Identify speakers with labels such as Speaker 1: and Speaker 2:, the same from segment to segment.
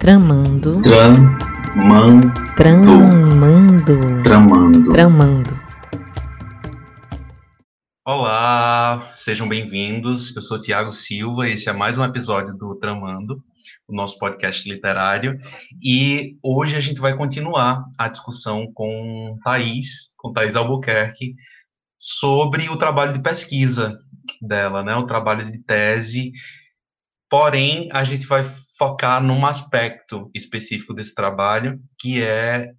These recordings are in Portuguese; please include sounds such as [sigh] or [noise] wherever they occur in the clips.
Speaker 1: Tramando.
Speaker 2: Tramando.
Speaker 1: Tramando.
Speaker 2: Tramando.
Speaker 1: Tramando.
Speaker 2: Olá, sejam bem-vindos. Eu sou Tiago Silva e esse é mais um episódio do Tramando, o nosso podcast literário. E hoje a gente vai continuar a discussão com Thaís, com Thaís Albuquerque, sobre o trabalho de pesquisa dela, né? O trabalho de tese. Porém, a gente vai focar num aspecto específico desse trabalho, que é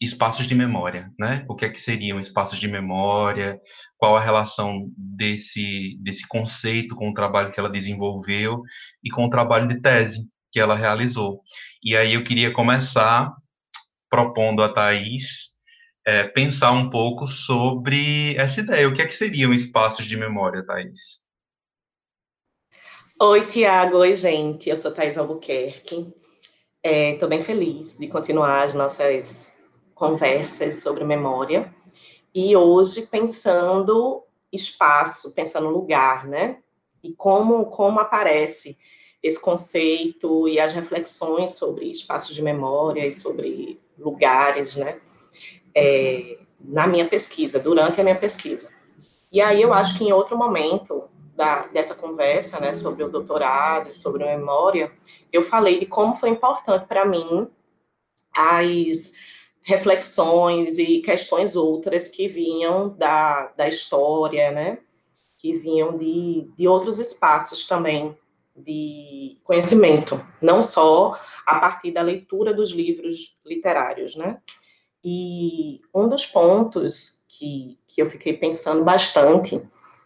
Speaker 2: espaços de memória, né? O que é que seriam espaços de memória? Qual a relação desse desse conceito com o trabalho que ela desenvolveu e com o trabalho de tese que ela realizou? E aí eu queria começar propondo a Thais é, pensar um pouco sobre essa ideia. O que é que seriam espaços de memória, Thais?
Speaker 3: Oi, Tiago. Oi, gente. Eu sou Thais Albuquerque. Estou é, bem feliz de continuar as nossas conversas sobre memória. E hoje pensando espaço, pensando lugar, né? E como, como aparece esse conceito e as reflexões sobre espaços de memória e sobre lugares, né? É, na minha pesquisa, durante a minha pesquisa. E aí eu acho que em outro momento da, dessa conversa, né, sobre o doutorado, sobre a memória, eu falei de como foi importante para mim as reflexões e questões outras que vinham da, da história, né, que vinham de, de outros espaços também de conhecimento, não só a partir da leitura dos livros literários, né? E um dos pontos que, que eu fiquei pensando bastante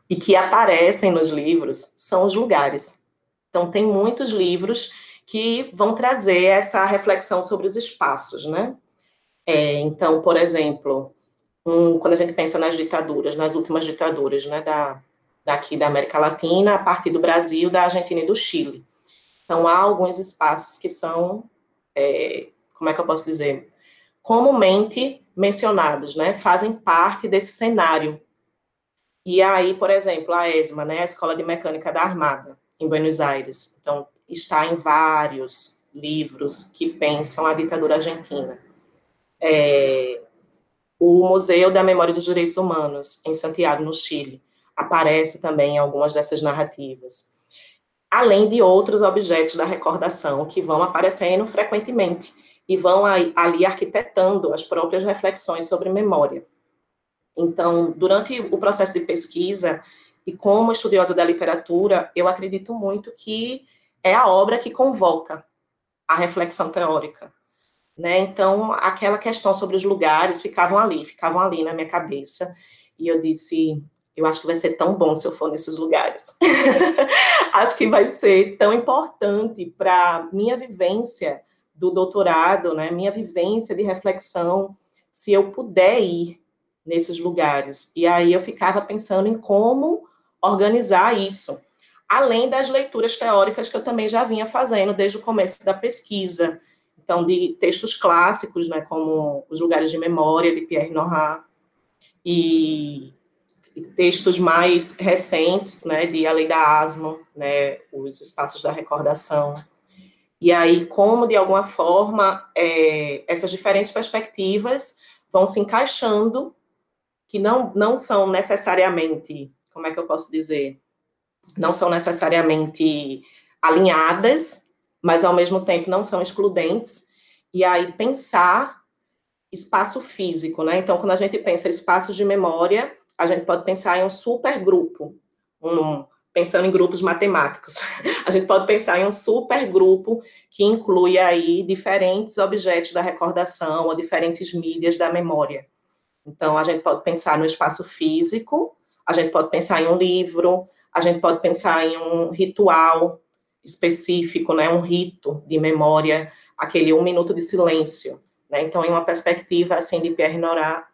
Speaker 3: e que aparecem nos livros são os lugares. Então, tem muitos livros que vão trazer essa reflexão sobre os espaços, né? É, então, por exemplo, um, quando a gente pensa nas ditaduras, nas últimas ditaduras, né, da, daqui da América Latina, a partir do Brasil, da Argentina e do Chile. Então, há alguns espaços que são, é, como é que eu posso dizer, comumente mencionados, né, fazem parte desse cenário e aí, por exemplo, a ESMA, né, a Escola de Mecânica da Armada, em Buenos Aires. Então, está em vários livros que pensam a ditadura argentina. É, o Museu da Memória dos Direitos Humanos, em Santiago, no Chile, aparece também em algumas dessas narrativas. Além de outros objetos da recordação que vão aparecendo frequentemente e vão ali arquitetando as próprias reflexões sobre memória. Então, durante o processo de pesquisa, e como estudiosa da literatura, eu acredito muito que é a obra que convoca a reflexão teórica. Né? Então, aquela questão sobre os lugares ficavam ali, ficavam ali na minha cabeça. E eu disse, eu acho que vai ser tão bom se eu for nesses lugares. [laughs] acho que vai ser tão importante para minha vivência do doutorado, né? Minha vivência de reflexão, se eu puder ir nesses lugares. E aí eu ficava pensando em como organizar isso, além das leituras teóricas que eu também já vinha fazendo desde o começo da pesquisa. Então, de textos clássicos, né, como Os Lugares de Memória, de Pierre Nora, e textos mais recentes, né, de A Lei da Asma, né, Os Espaços da Recordação. E aí, como, de alguma forma, é, essas diferentes perspectivas vão se encaixando que não, não são necessariamente, como é que eu posso dizer? Não são necessariamente alinhadas, mas ao mesmo tempo não são excludentes. E aí pensar espaço físico, né? Então, quando a gente pensa espaços de memória, a gente pode pensar em um supergrupo, um, pensando em grupos matemáticos. [laughs] A gente pode pensar em um supergrupo que inclui aí diferentes objetos da recordação ou diferentes mídias da memória. Então, a gente pode pensar no espaço físico, a gente pode pensar em um livro, a gente pode pensar em um ritual específico, né, um rito de memória, aquele um minuto de silêncio. Né? Então, em uma perspectiva assim de Pierre Nora,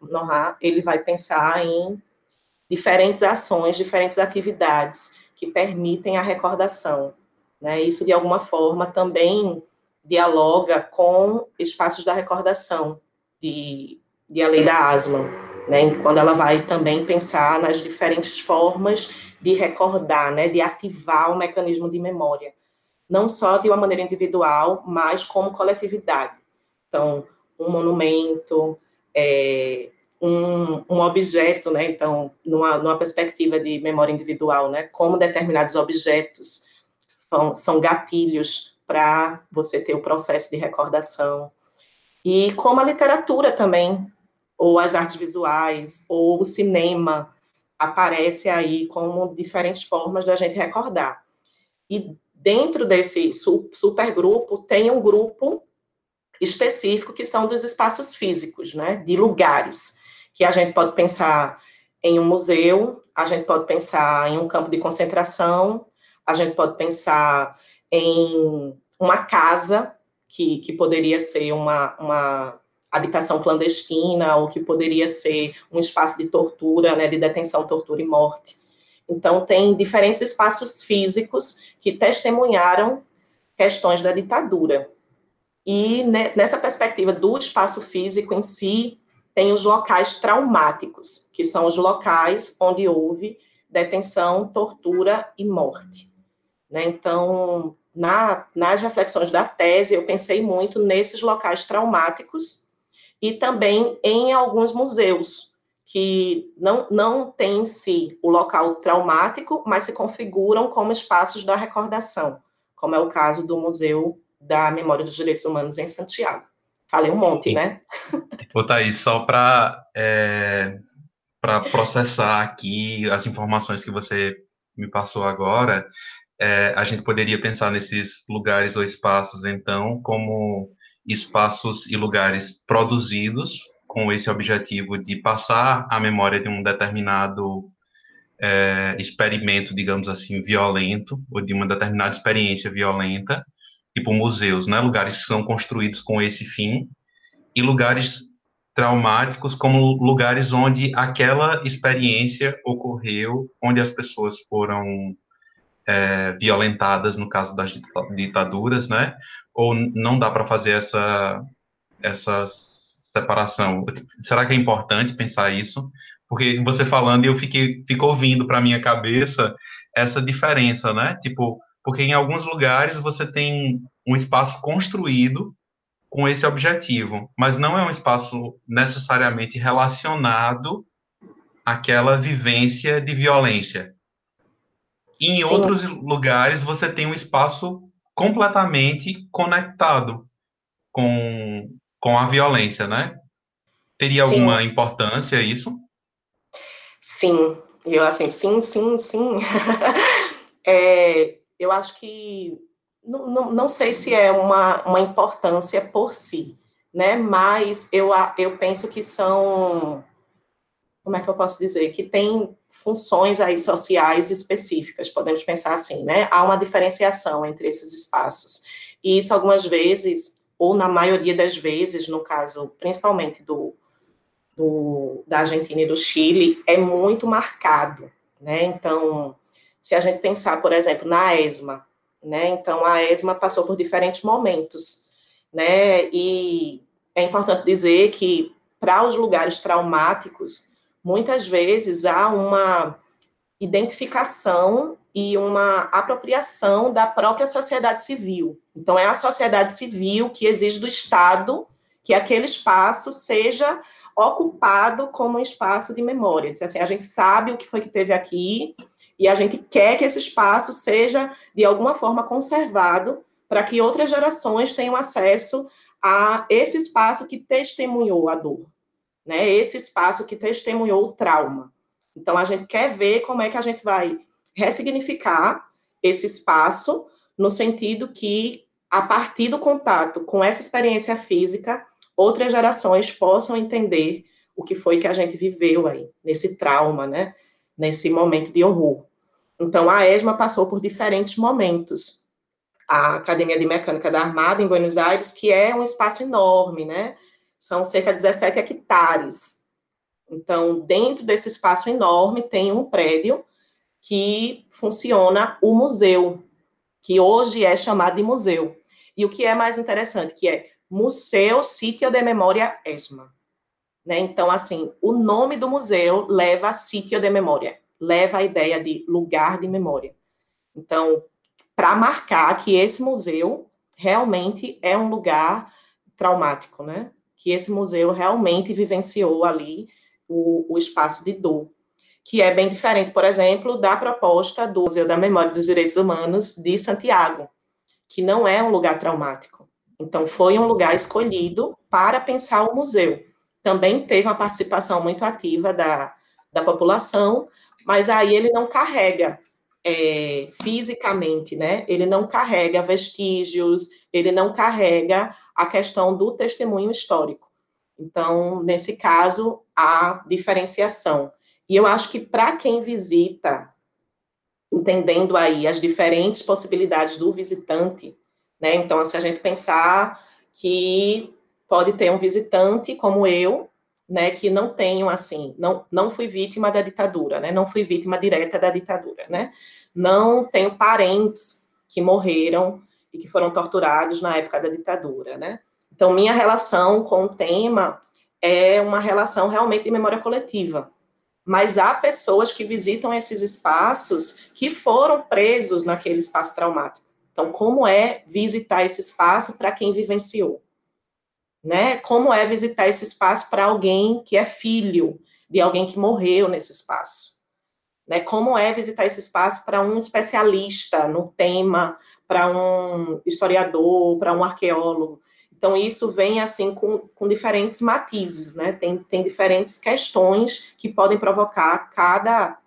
Speaker 3: ele vai pensar em diferentes ações, diferentes atividades que permitem a recordação. Né? Isso, de alguma forma, também dialoga com espaços da recordação, de de A Lei da Asma, né, quando ela vai também pensar nas diferentes formas de recordar, né, de ativar o mecanismo de memória. não só de uma maneira individual, mas como coletividade. Então, um monumento, é, um, um, objeto, né? Então, numa, numa, perspectiva de memória individual, né? Como determinados objetos são, são gatilhos para você ter o processo de recordação. E como a literatura também, ou as artes visuais, ou o cinema, aparece aí como diferentes formas da gente recordar. E dentro desse supergrupo tem um grupo específico que são dos espaços físicos, né, de lugares, que a gente pode pensar em um museu, a gente pode pensar em um campo de concentração, a gente pode pensar em uma casa que, que poderia ser uma, uma habitação clandestina ou que poderia ser um espaço de tortura, né, de detenção, tortura e morte. Então, tem diferentes espaços físicos que testemunharam questões da ditadura. E nessa perspectiva do espaço físico em si, tem os locais traumáticos, que são os locais onde houve detenção, tortura e morte. Né? Então, na, nas reflexões da tese, eu pensei muito nesses locais traumáticos e também em alguns museus, que não, não têm em si o local traumático, mas se configuram como espaços da recordação, como é o caso do Museu da Memória dos Direitos Humanos em Santiago. Falei um monte, Sim. né?
Speaker 2: Ô, Thaís, só para é, processar aqui as informações que você me passou agora, é, a gente poderia pensar nesses lugares ou espaços, então, como espaços e lugares produzidos com esse objetivo de passar a memória de um determinado é, experimento, digamos assim, violento, ou de uma determinada experiência violenta, tipo museus, né? Lugares que são construídos com esse fim, e lugares traumáticos como lugares onde aquela experiência ocorreu, onde as pessoas foram é, violentadas, no caso das ditaduras, né? Ou não dá para fazer essa, essa separação? Será que é importante pensar isso? Porque você falando, eu fiquei, fico ouvindo para minha cabeça essa diferença, né? Tipo, porque em alguns lugares você tem um espaço construído com esse objetivo, mas não é um espaço necessariamente relacionado àquela vivência de violência. E em Sim. outros lugares você tem um espaço completamente conectado com, com a violência, né? Teria sim. alguma importância isso?
Speaker 3: Sim, eu assim, sim, sim, sim. [laughs] é, eu acho que não, não, não sei se é uma, uma importância por si, né? Mas eu, eu penso que são, como é que eu posso dizer, que tem funções aí sociais específicas, podemos pensar assim, né? Há uma diferenciação entre esses espaços. E isso algumas vezes, ou na maioria das vezes, no caso, principalmente do, do da Argentina e do Chile, é muito marcado, né? Então, se a gente pensar, por exemplo, na ESMA, né? Então, a ESMA passou por diferentes momentos, né? E é importante dizer que, para os lugares traumáticos, muitas vezes há uma identificação e uma apropriação da própria sociedade civil. Então, é a sociedade civil que exige do Estado que aquele espaço seja ocupado como um espaço de memória. Assim, a gente sabe o que foi que teve aqui, e a gente quer que esse espaço seja, de alguma forma, conservado para que outras gerações tenham acesso a esse espaço que testemunhou a dor, né? Esse espaço que testemunhou o trauma. Então, a gente quer ver como é que a gente vai ressignificar esse espaço no sentido que, a partir do contato com essa experiência física, outras gerações possam entender o que foi que a gente viveu aí, nesse trauma, né? Nesse momento de horror. Então, a ESMA passou por diferentes momentos. A Academia de Mecânica da Armada, em Buenos Aires, que é um espaço enorme, né? São cerca de 17 hectares. Então, dentro desse espaço enorme, tem um prédio que funciona o museu, que hoje é chamado de museu. E o que é mais interessante, que é Museu Sítio de Memória ESMA. Né? Então, assim, o nome do museu leva a Sítio de Memória leva a ideia de lugar de memória. Então, para marcar que esse museu realmente é um lugar traumático, né? Que esse museu realmente vivenciou ali o, o espaço de dor, que é bem diferente, por exemplo, da proposta do Museu da Memória dos Direitos Humanos de Santiago, que não é um lugar traumático. Então, foi um lugar escolhido para pensar o museu. Também teve uma participação muito ativa da, da população, mas aí ele não carrega é, fisicamente, né? Ele não carrega vestígios, ele não carrega a questão do testemunho histórico. Então, nesse caso, há diferenciação. E eu acho que para quem visita, entendendo aí as diferentes possibilidades do visitante, né? Então, se a gente pensar que pode ter um visitante como eu, né, que não tenho assim, não, não fui vítima da ditadura, né, não fui vítima direta da ditadura, né, não tenho parentes que morreram e que foram torturados na época da ditadura, né. Então minha relação com o tema é uma relação realmente de memória coletiva, mas há pessoas que visitam esses espaços que foram presos naquele espaço traumático. Então como é visitar esse espaço para quem vivenciou? né? Como é visitar esse espaço para alguém que é filho de alguém que morreu nesse espaço? Né? Como é visitar esse espaço para um especialista no tema, para um historiador, para um arqueólogo? Então, isso vem assim com, com diferentes matizes, né? Tem, tem diferentes questões que podem provocar cada,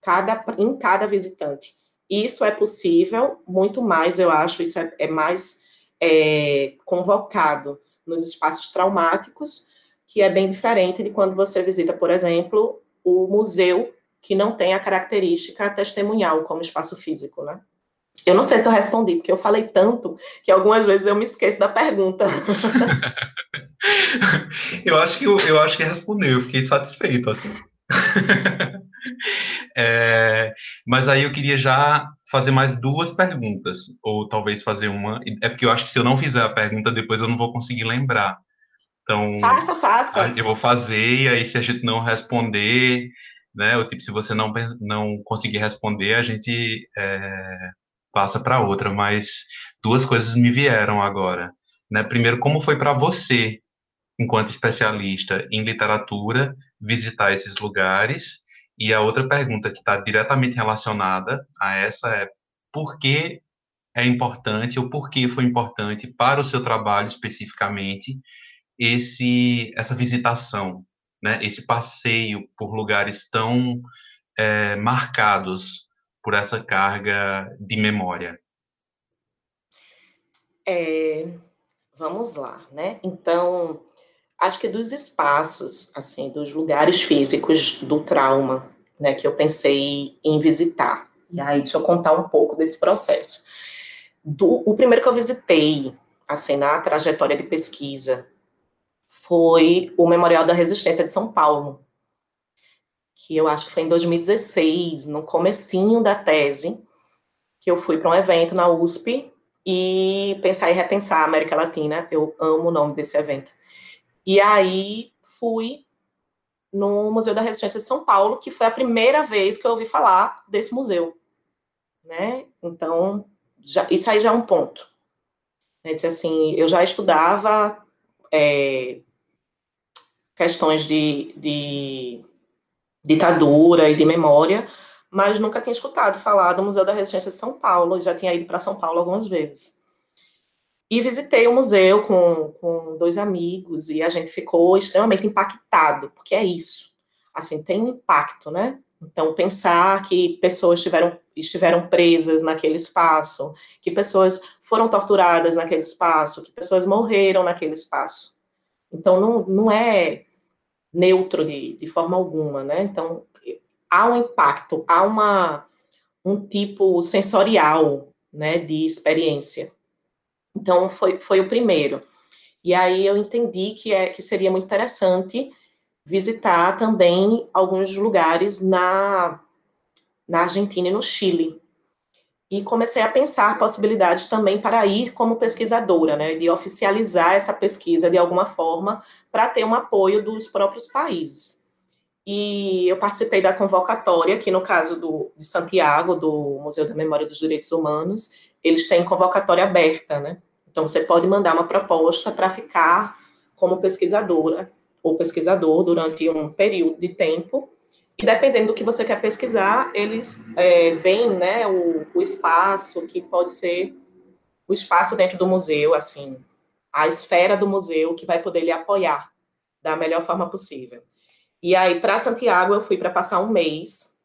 Speaker 3: cada, em cada visitante. Isso é possível, muito mais, eu acho, isso é, é mais é, convocado nos espaços traumáticos, que é bem diferente de quando você visita, por exemplo, o museu, que não tem a característica testemunhal como espaço físico, né? Eu não sei se eu respondi, porque eu falei tanto que algumas vezes eu me esqueço da pergunta. [laughs]
Speaker 2: eu acho que eu, eu acho que respondeu, eu fiquei satisfeito assim. [laughs] é, mas aí eu queria já fazer mais duas perguntas, ou talvez fazer uma. É porque eu acho que se eu não fizer a pergunta, depois eu não vou conseguir lembrar. Então.
Speaker 3: Faça, faça.
Speaker 2: Eu vou fazer, e aí se a gente não responder, né? Ou tipo, se você não, não conseguir responder, a gente é, passa para outra. Mas duas coisas me vieram agora. Né? Primeiro, como foi para você, enquanto especialista em literatura, visitar esses lugares? E a outra pergunta que está diretamente relacionada a essa é por que é importante ou por que foi importante para o seu trabalho especificamente esse essa visitação, né? Esse passeio por lugares tão é, marcados por essa carga de memória.
Speaker 3: É, vamos lá, né? Então, acho que dos espaços, assim, dos lugares físicos do trauma, né, que eu pensei em visitar. E aí, deixa eu contar um pouco desse processo. Do, o primeiro que eu visitei, assim, na trajetória de pesquisa, foi o Memorial da Resistência de São Paulo, que eu acho que foi em 2016, no comecinho da tese, que eu fui para um evento na USP e pensar e repensar a América Latina. Eu amo o nome desse evento. E aí fui no Museu da Resistência de São Paulo, que foi a primeira vez que eu ouvi falar desse museu, né? Então, já, isso aí já é um ponto. Né? Disse assim, eu já estudava é, questões de, de ditadura e de memória, mas nunca tinha escutado falar do Museu da Resistência de São Paulo, já tinha ido para São Paulo algumas vezes. E visitei o museu com, com dois amigos e a gente ficou extremamente impactado, porque é isso. Assim, tem um impacto, né? Então, pensar que pessoas estiveram, estiveram presas naquele espaço, que pessoas foram torturadas naquele espaço, que pessoas morreram naquele espaço. Então, não, não é neutro de, de forma alguma, né? Então, há um impacto, há uma, um tipo sensorial, né, de experiência. Então, foi, foi o primeiro. E aí eu entendi que, é, que seria muito interessante visitar também alguns lugares na, na Argentina e no Chile. E comecei a pensar possibilidades também para ir como pesquisadora, né, de oficializar essa pesquisa de alguma forma para ter um apoio dos próprios países. e eu participei da convocatória, que no caso do, de Santiago, do Museu da Memória dos Direitos Humanos, eles têm convocatória aberta, né? Então, você pode mandar uma proposta para ficar como pesquisadora ou pesquisador durante um período de tempo, e dependendo do que você quer pesquisar, eles é, veem né, o, o espaço que pode ser o espaço dentro do museu, assim, a esfera do museu que vai poder lhe apoiar da melhor forma possível. E aí, para Santiago, eu fui para passar um mês.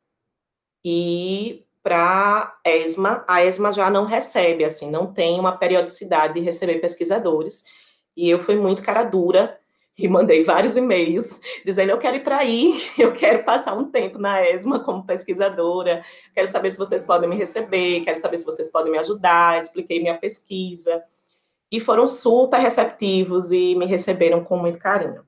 Speaker 3: E para ESMA, a ESMA já não recebe, assim, não tem uma periodicidade de receber pesquisadores. E eu fui muito cara dura [laughs] e mandei vários e-mails dizendo: eu quero ir para aí, [laughs] eu quero passar um tempo na ESMA como pesquisadora, quero saber se vocês podem me receber, quero saber se vocês podem me ajudar. Expliquei minha pesquisa. E foram super receptivos e me receberam com muito carinho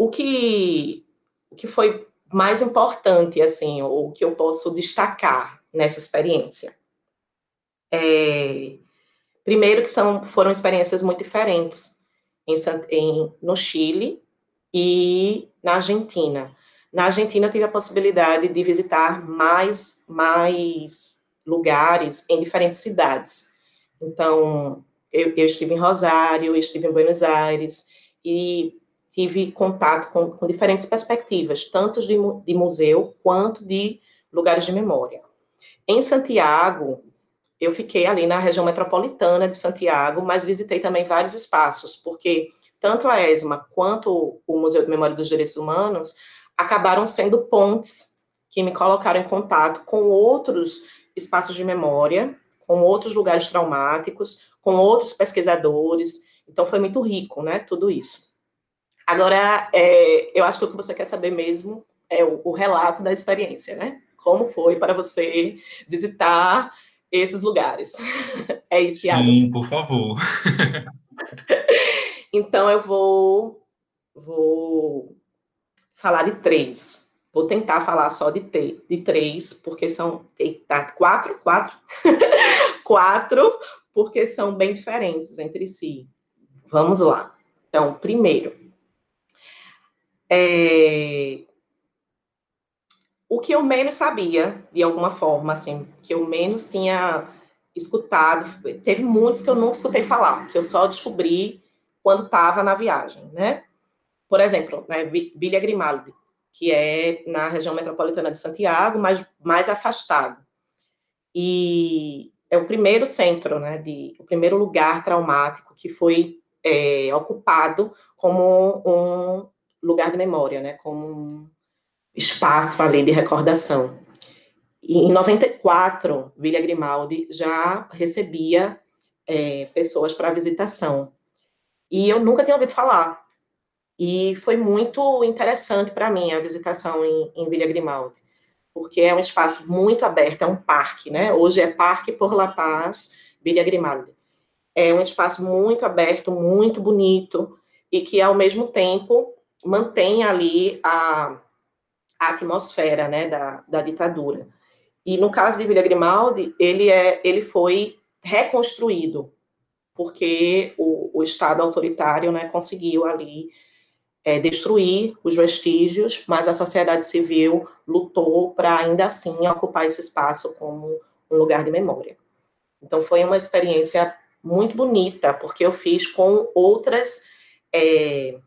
Speaker 3: o que, o que foi mais importante, assim, o que eu posso destacar nessa experiência? É, primeiro que são, foram experiências muito diferentes em, em, no Chile e na Argentina. Na Argentina eu tive a possibilidade de visitar mais, mais lugares em diferentes cidades. Então, eu, eu estive em Rosário, estive em Buenos Aires, e tive contato com, com diferentes perspectivas, tanto de, de museu quanto de lugares de memória. Em Santiago, eu fiquei ali na região metropolitana de Santiago, mas visitei também vários espaços, porque tanto a ESMA quanto o Museu de Memória dos Direitos Humanos acabaram sendo pontes que me colocaram em contato com outros espaços de memória, com outros lugares traumáticos, com outros pesquisadores. Então foi muito rico, né, tudo isso. Agora, é, eu acho que o que você quer saber mesmo é o, o relato da experiência, né? Como foi para você visitar esses lugares? [laughs] é isso, Thiago?
Speaker 2: Sim, por favor. [laughs]
Speaker 3: então, eu vou, vou falar de três. Vou tentar falar só de, te, de três, porque são. Eita, quatro? Quatro? [laughs] quatro, porque são bem diferentes entre si. Vamos lá. Então, primeiro, é... O que eu menos sabia, de alguma forma, assim, que eu menos tinha escutado, teve muitos que eu nunca escutei falar, que eu só descobri quando estava na viagem, né? Por exemplo, né, Villa Grimaldi, que é na região metropolitana de Santiago, mas mais afastado. E é o primeiro centro, né, de, o primeiro lugar traumático que foi é, ocupado como um lugar de memória, né, como um espaço ali de recordação. E em 94, Vila Grimaldi já recebia é, pessoas para visitação. E eu nunca tinha ouvido falar. E foi muito interessante para mim a visitação em, em Vila Grimaldi, porque é um espaço muito aberto, é um parque, né? Hoje é Parque por La Paz, Vila Grimaldi. É um espaço muito aberto, muito bonito, e que, ao mesmo tempo, mantém ali a, a atmosfera né, da, da ditadura. E no caso de Vila Grimaldi, ele, é, ele foi reconstruído, porque o, o Estado autoritário né, conseguiu ali é, destruir os vestígios, mas a sociedade civil lutou para ainda assim ocupar esse espaço como um lugar de memória. Então foi uma experiência muito bonita, porque eu fiz com outras é,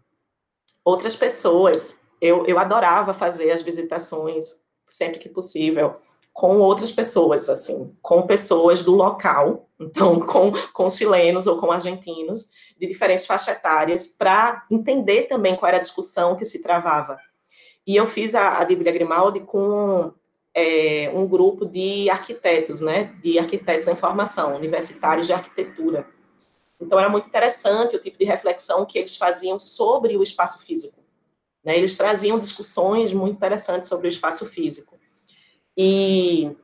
Speaker 3: outras pessoas. Eu, eu adorava fazer as visitações sempre que possível com outras pessoas, assim, com pessoas do local, [laughs] então com, com chilenos ou com argentinos de diferentes faixas etárias, para entender também qual era a discussão que se travava. E eu fiz a, a Bíblia Grimaldi com é, um grupo de arquitetos, né, de arquitetos em formação, universitários de arquitetura. Então, era muito interessante o tipo de reflexão que eles faziam sobre o espaço físico. Né? Eles traziam discussões muito interessantes sobre o espaço físico. E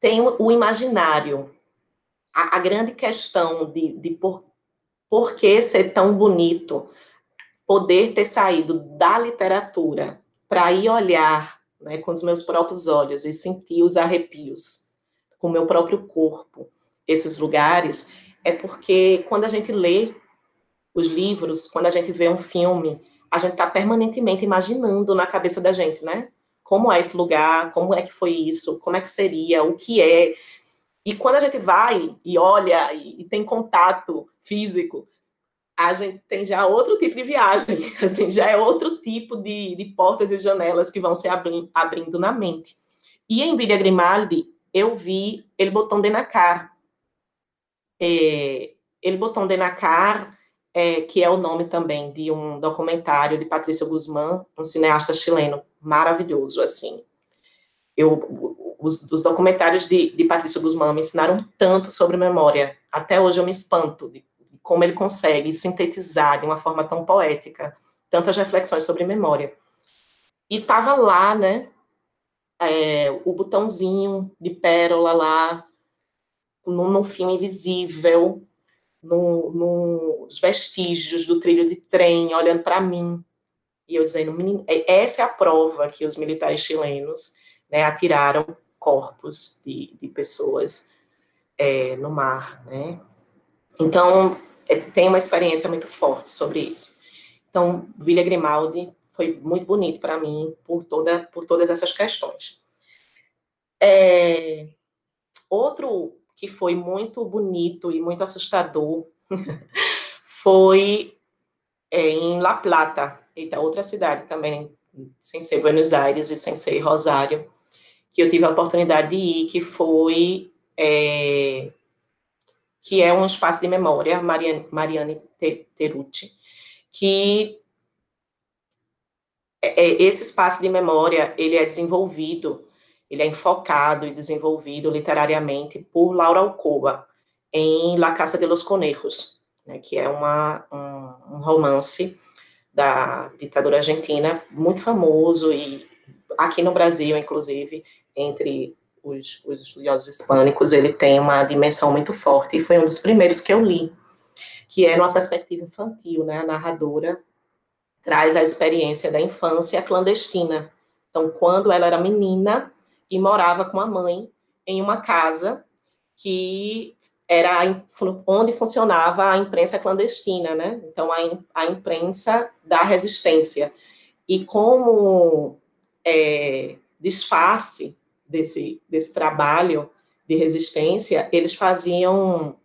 Speaker 3: tem o imaginário, a, a grande questão de, de por, por que ser tão bonito, poder ter saído da literatura para ir olhar né, com os meus próprios olhos e sentir os arrepios com o meu próprio corpo, esses lugares, é porque quando a gente lê os livros, quando a gente vê um filme, a gente está permanentemente imaginando na cabeça da gente, né? Como é esse lugar, como é que foi isso, como é que seria, o que é. E quando a gente vai e olha e, e tem contato físico, a gente tem já outro tipo de viagem, [laughs] assim, já é outro tipo de, de portas e janelas que vão se abri, abrindo na mente. E em Villa Grimaldi, eu vi ele de Nacar. É, ele de Nacar, é, que é o nome também de um documentário de Patrícia Guzmán, um cineasta chileno maravilhoso, assim. Eu, os, os documentários de, de Patrícia Guzmán me ensinaram tanto sobre memória. Até hoje eu me espanto de, de como ele consegue sintetizar de uma forma tão poética tantas reflexões sobre memória. E estava lá, né, é, o botãozinho de pérola lá, no, no fio invisível, no, nos vestígios do trilho de trem, olhando para mim. E eu dizendo, é, essa é a prova que os militares chilenos né, atiraram corpos de, de pessoas é, no mar. Né? Então, é, tem uma experiência muito forte sobre isso. Então, Villa Grimaldi foi muito bonito para mim por, toda, por todas essas questões. É, outro que foi muito bonito e muito assustador [laughs] foi é, em La Plata, outra cidade também, sem ser Buenos Aires e sem ser Rosário, que eu tive a oportunidade de ir, que foi é, que é um espaço de memória, Mariane, Mariane Terucci, que é, é, esse espaço de memória ele é desenvolvido, ele é enfocado e desenvolvido literariamente por Laura Alcoba em La Casa de los Conejos, né, que é uma, um, um, romance da ditadura argentina muito famoso e aqui no Brasil, inclusive, entre os, os estudiosos hispânicos, ele tem uma dimensão muito forte e foi um dos primeiros que eu li, que é numa perspectiva infantil, né, a narradora traz a experiência da infância clandestina. Então, quando ela era menina e morava com a mãe em uma casa que era onde funcionava a imprensa clandestina, né? Então, a, imprensa da resistência. E como é, disfarce desse, desse trabalho de resistência, eles faziam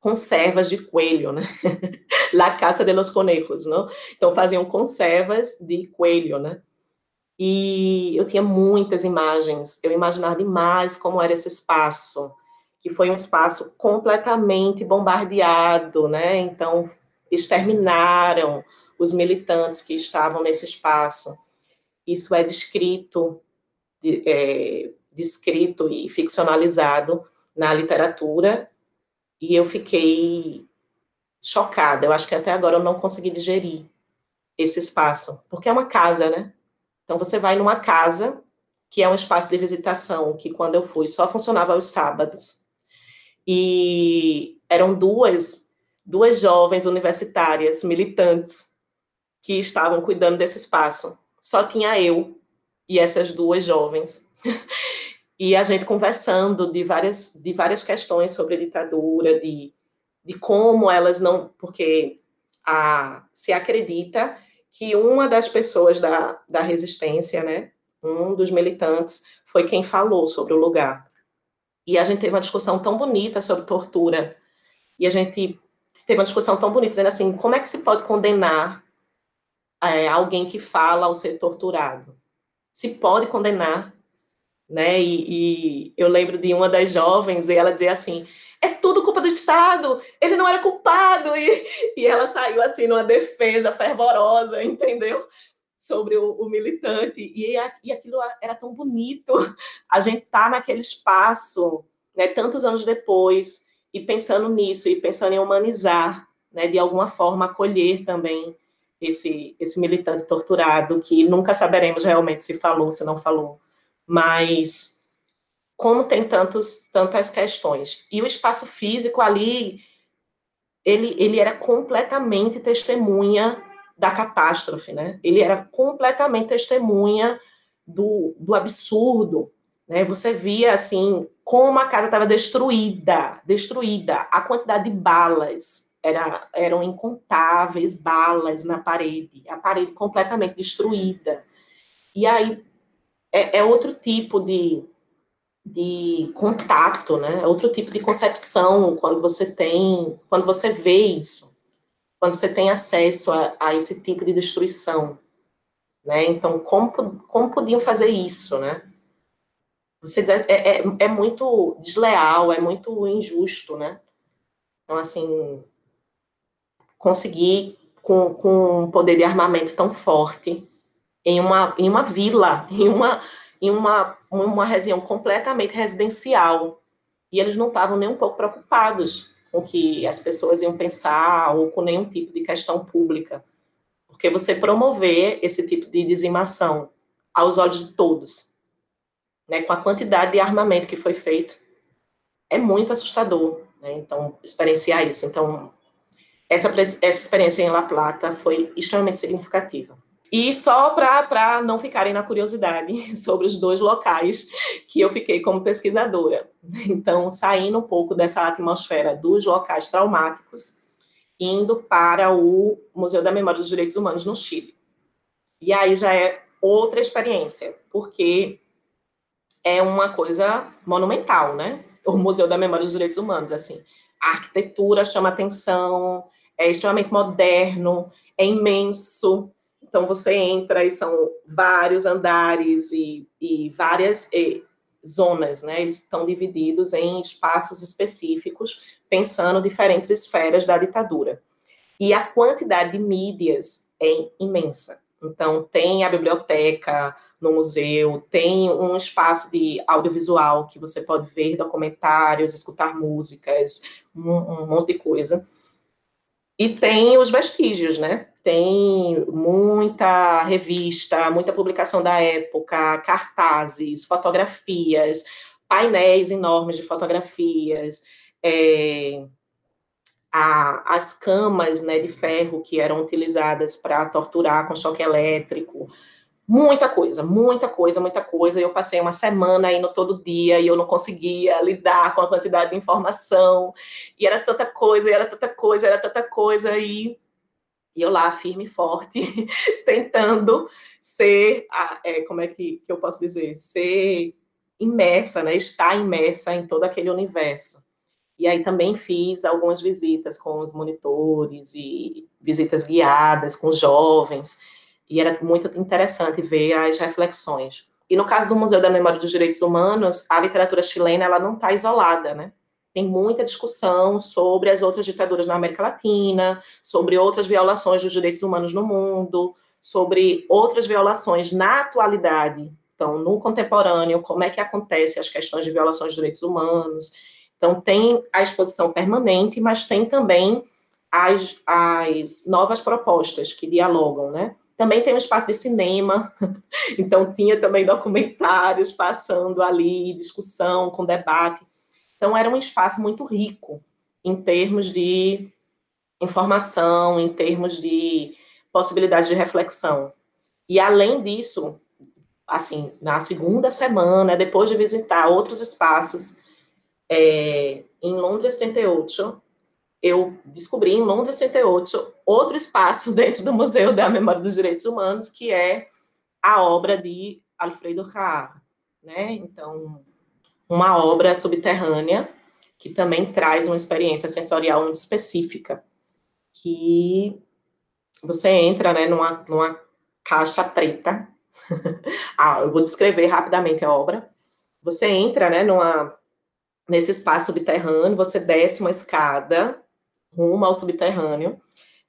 Speaker 3: conservas de coelho, né? [laughs] La caça de los conejos, não? Então faziam conservas de coelho, né? E eu tinha muitas imagens, eu imaginava demais como era esse espaço, que foi um espaço completamente bombardeado, né? Então exterminaram os militantes que estavam nesse espaço. Isso é descrito, é, descrito e ficcionalizado na literatura e eu fiquei chocada. Eu acho que até agora eu não consegui digerir esse espaço, porque é uma casa, né? Então você vai numa casa que é um espaço de visitação, que quando eu fui só funcionava aos sábados. E eram duas duas jovens universitárias militantes que estavam cuidando desse espaço. Só tinha eu e essas duas jovens. [laughs] e a gente conversando de várias, de várias questões sobre a ditadura, de, de como elas não. Porque a, se acredita que uma das pessoas da, da resistência, né, um dos militantes, foi quem falou sobre o lugar. E a gente teve uma discussão tão bonita sobre tortura, e a gente teve uma discussão tão bonita, dizendo assim: como é que se pode condenar é, alguém que fala ao ser torturado? Se pode condenar né? E, e, eu lembro de uma das jovens e ela dizia assim: é tudo culpa do Estado, ele não era culpado. E, e ela saiu assim numa defesa fervorosa, entendeu? Sobre o, o militante. E, e aquilo era tão bonito, a gente tá naquele espaço, né, tantos anos depois, e pensando nisso, e pensando em humanizar, né, de alguma forma acolher também esse, esse militante torturado, que nunca saberemos realmente se falou, se não falou mas como tem tantos, tantas questões. E o espaço físico ali, ele, ele era completamente testemunha da catástrofe, né? Ele era completamente testemunha do, do absurdo, né? Você via, assim, como a casa estava destruída, destruída, a quantidade de balas era, eram incontáveis balas na parede, a parede completamente destruída. E aí é, é outro tipo de, de contato, né? É outro tipo de concepção quando você tem, quando você vê isso, quando você tem acesso a, a esse tipo de destruição, né? Então, como, como podiam fazer isso, né? Você é, é, é muito desleal, é muito injusto, né? Então, assim, conseguir com, com um poder de armamento tão forte em uma, em uma vila, [laughs] em uma, em uma, uma região completamente residencial. E eles não estavam nem um pouco preocupados com o que as pessoas iam pensar ou com nenhum tipo de questão pública. Porque você promover esse tipo de dizimação aos olhos de todos, né, com a quantidade de armamento que foi feito, é muito assustador. Né? Então, experienciar isso. Então, essa, essa experiência em La Plata foi extremamente significativa. E só para não ficarem na curiosidade [laughs] sobre os dois locais que eu fiquei como pesquisadora. Então, saindo um pouco dessa atmosfera dos locais traumáticos, indo para o Museu da Memória dos Direitos Humanos no Chile. E aí já é outra experiência, porque é uma coisa monumental, né? O Museu da Memória dos Direitos Humanos, assim. A arquitetura chama atenção, é extremamente moderno, é imenso. Então você entra e são vários andares e, e várias e, zonas, né? Eles estão divididos em espaços específicos, pensando diferentes esferas da ditadura. E a quantidade de mídias é imensa. Então, tem a biblioteca no museu, tem um espaço de audiovisual que você pode ver documentários, escutar músicas, um, um monte de coisa. E tem os vestígios, né? Tem muita revista, muita publicação da época, cartazes, fotografias, painéis enormes de fotografias, é, a, as camas né, de ferro que eram utilizadas para torturar com choque elétrico, muita coisa, muita coisa, muita coisa. Eu passei uma semana indo todo dia e eu não conseguia lidar com a quantidade de informação. E era tanta coisa, era tanta coisa, era tanta coisa. E, e eu lá, firme e forte, [laughs] tentando ser, é, como é que, que eu posso dizer? Ser imersa, né? Estar imersa em todo aquele universo. E aí também fiz algumas visitas com os monitores e visitas guiadas com jovens e era muito interessante ver as reflexões. E no caso do Museu da Memória dos Direitos Humanos, a literatura chilena ela não está isolada, né? Tem muita discussão sobre as outras ditaduras na América Latina, sobre outras violações dos direitos humanos no mundo, sobre outras violações na atualidade. Então, no contemporâneo, como é que acontece as questões de violações de direitos humanos. Então, tem a exposição permanente, mas tem também as, as novas propostas que dialogam, né? Também tem um espaço de cinema, [laughs] então tinha também documentários passando ali, discussão com debate. Então era um espaço muito rico em termos de informação, em termos de possibilidade de reflexão. E além disso, assim, na segunda semana, depois de visitar outros espaços, é, em Londres 38, eu descobri em Londres 68 outro espaço [laughs] dentro do Museu da Memória dos Direitos Humanos, que é a obra de Alfredo Haar, né? Então, uma obra subterrânea que também traz uma experiência sensorial muito específica, que você entra, né, numa, numa caixa preta. [laughs] ah, eu vou descrever rapidamente a obra. Você entra, né, numa nesse espaço subterrâneo, você desce uma escada rumo ao subterrâneo.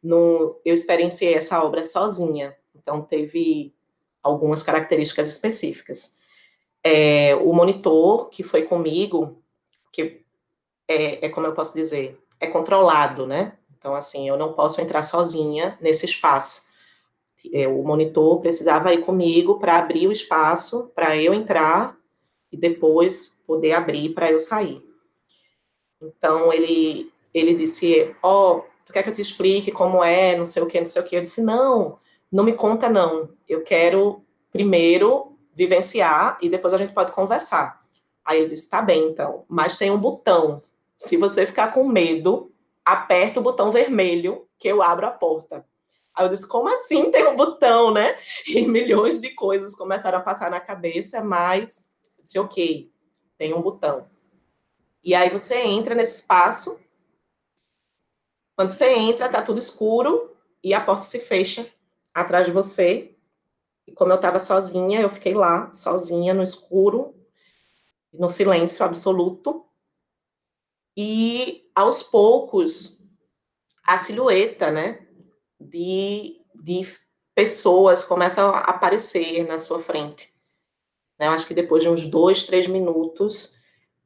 Speaker 3: No, eu experienciei essa obra sozinha, então teve algumas características específicas. É, o monitor que foi comigo, que é, é, como eu posso dizer, é controlado, né? Então, assim, eu não posso entrar sozinha nesse espaço. É, o monitor precisava ir comigo para abrir o espaço, para eu entrar e depois poder abrir para eu sair. Então, ele ele disse, ó, oh, tu quer que eu te explique como é, não sei o que, não sei o que. Eu disse, não, não me conta não. Eu quero primeiro vivenciar e depois a gente pode conversar. Aí ele disse, tá bem, então. Mas tem um botão. Se você ficar com medo, aperta o botão vermelho que eu abro a porta. Aí eu disse, como assim tem um botão, né? [laughs] E milhões de coisas começaram a passar na cabeça, mas disse, ok, tem um botão. E aí você entra nesse espaço. Quando você entra, tá tudo escuro e a porta se fecha atrás de você. E como eu estava sozinha, eu fiquei lá, sozinha, no escuro, no silêncio absoluto. E aos poucos, a silhueta, né, de, de pessoas começam a aparecer na sua frente. Eu acho que depois de uns dois, três minutos,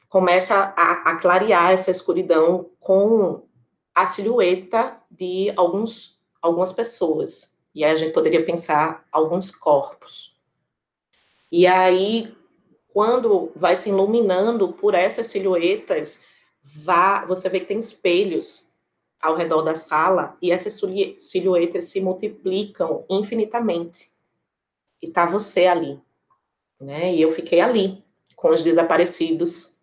Speaker 3: começa a, a clarear essa escuridão com a silhueta de alguns, algumas pessoas. E aí a gente poderia pensar alguns corpos. E aí, quando vai se iluminando por essas silhuetas, vá, você vê que tem espelhos ao redor da sala e essas silhuetas se multiplicam infinitamente. E tá você ali, né? E eu fiquei ali com os desaparecidos.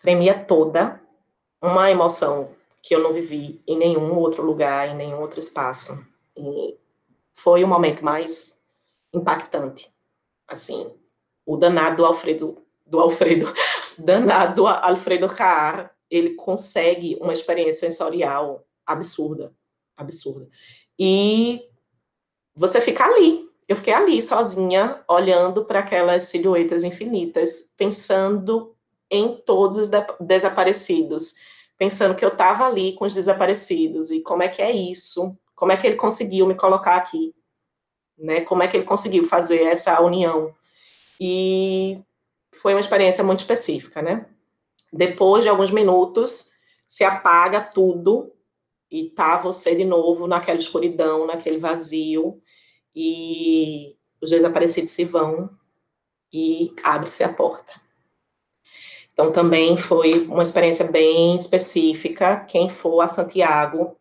Speaker 3: Tremia toda, uma emoção que eu não vivi em nenhum outro lugar, em nenhum outro espaço. E foi o momento mais impactante. Assim, o danado do Alfredo, do Alfredo, [laughs] danado Alfredo Carr ele consegue uma experiência sensorial absurda, absurda. E você fica ali. Eu fiquei ali sozinha, olhando para aquelas silhuetas infinitas, pensando em todos os desaparecidos, pensando que eu estava ali com os desaparecidos e como é que é isso, como é que ele conseguiu me colocar aqui, né? Como é que ele conseguiu fazer essa união? E foi uma experiência muito específica, né? Depois de alguns minutos, se apaga tudo e tá você de novo naquela escuridão, naquele vazio, e os desaparecidos se vão e abre-se a porta. Então, também foi uma experiência bem específica. Quem for a Santiago,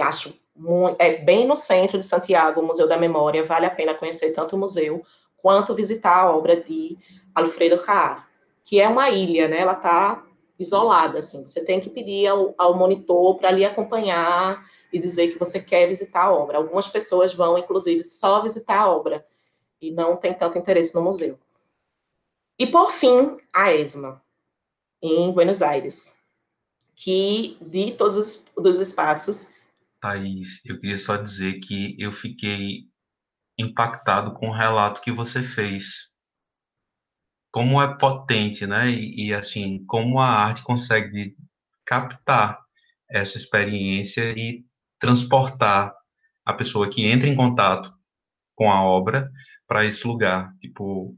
Speaker 3: acho muito, é bem no centro de Santiago, o Museu da Memória, vale a pena conhecer tanto o museu quanto visitar a obra de Alfredo Haar, que é uma ilha, né? Ela está isolada, assim. Você tem que pedir ao, ao monitor para lhe acompanhar e dizer que você quer visitar a obra. Algumas pessoas vão, inclusive, só visitar a obra e não tem tanto interesse no museu. E, por fim, a ESMA, em Buenos Aires, que de todos os dos espaços.
Speaker 2: Thaís, eu queria só dizer que eu fiquei impactado com o relato que você fez como é potente, né? E, e, assim, como a arte consegue captar essa experiência e transportar a pessoa que entra em contato com a obra para esse lugar. Tipo,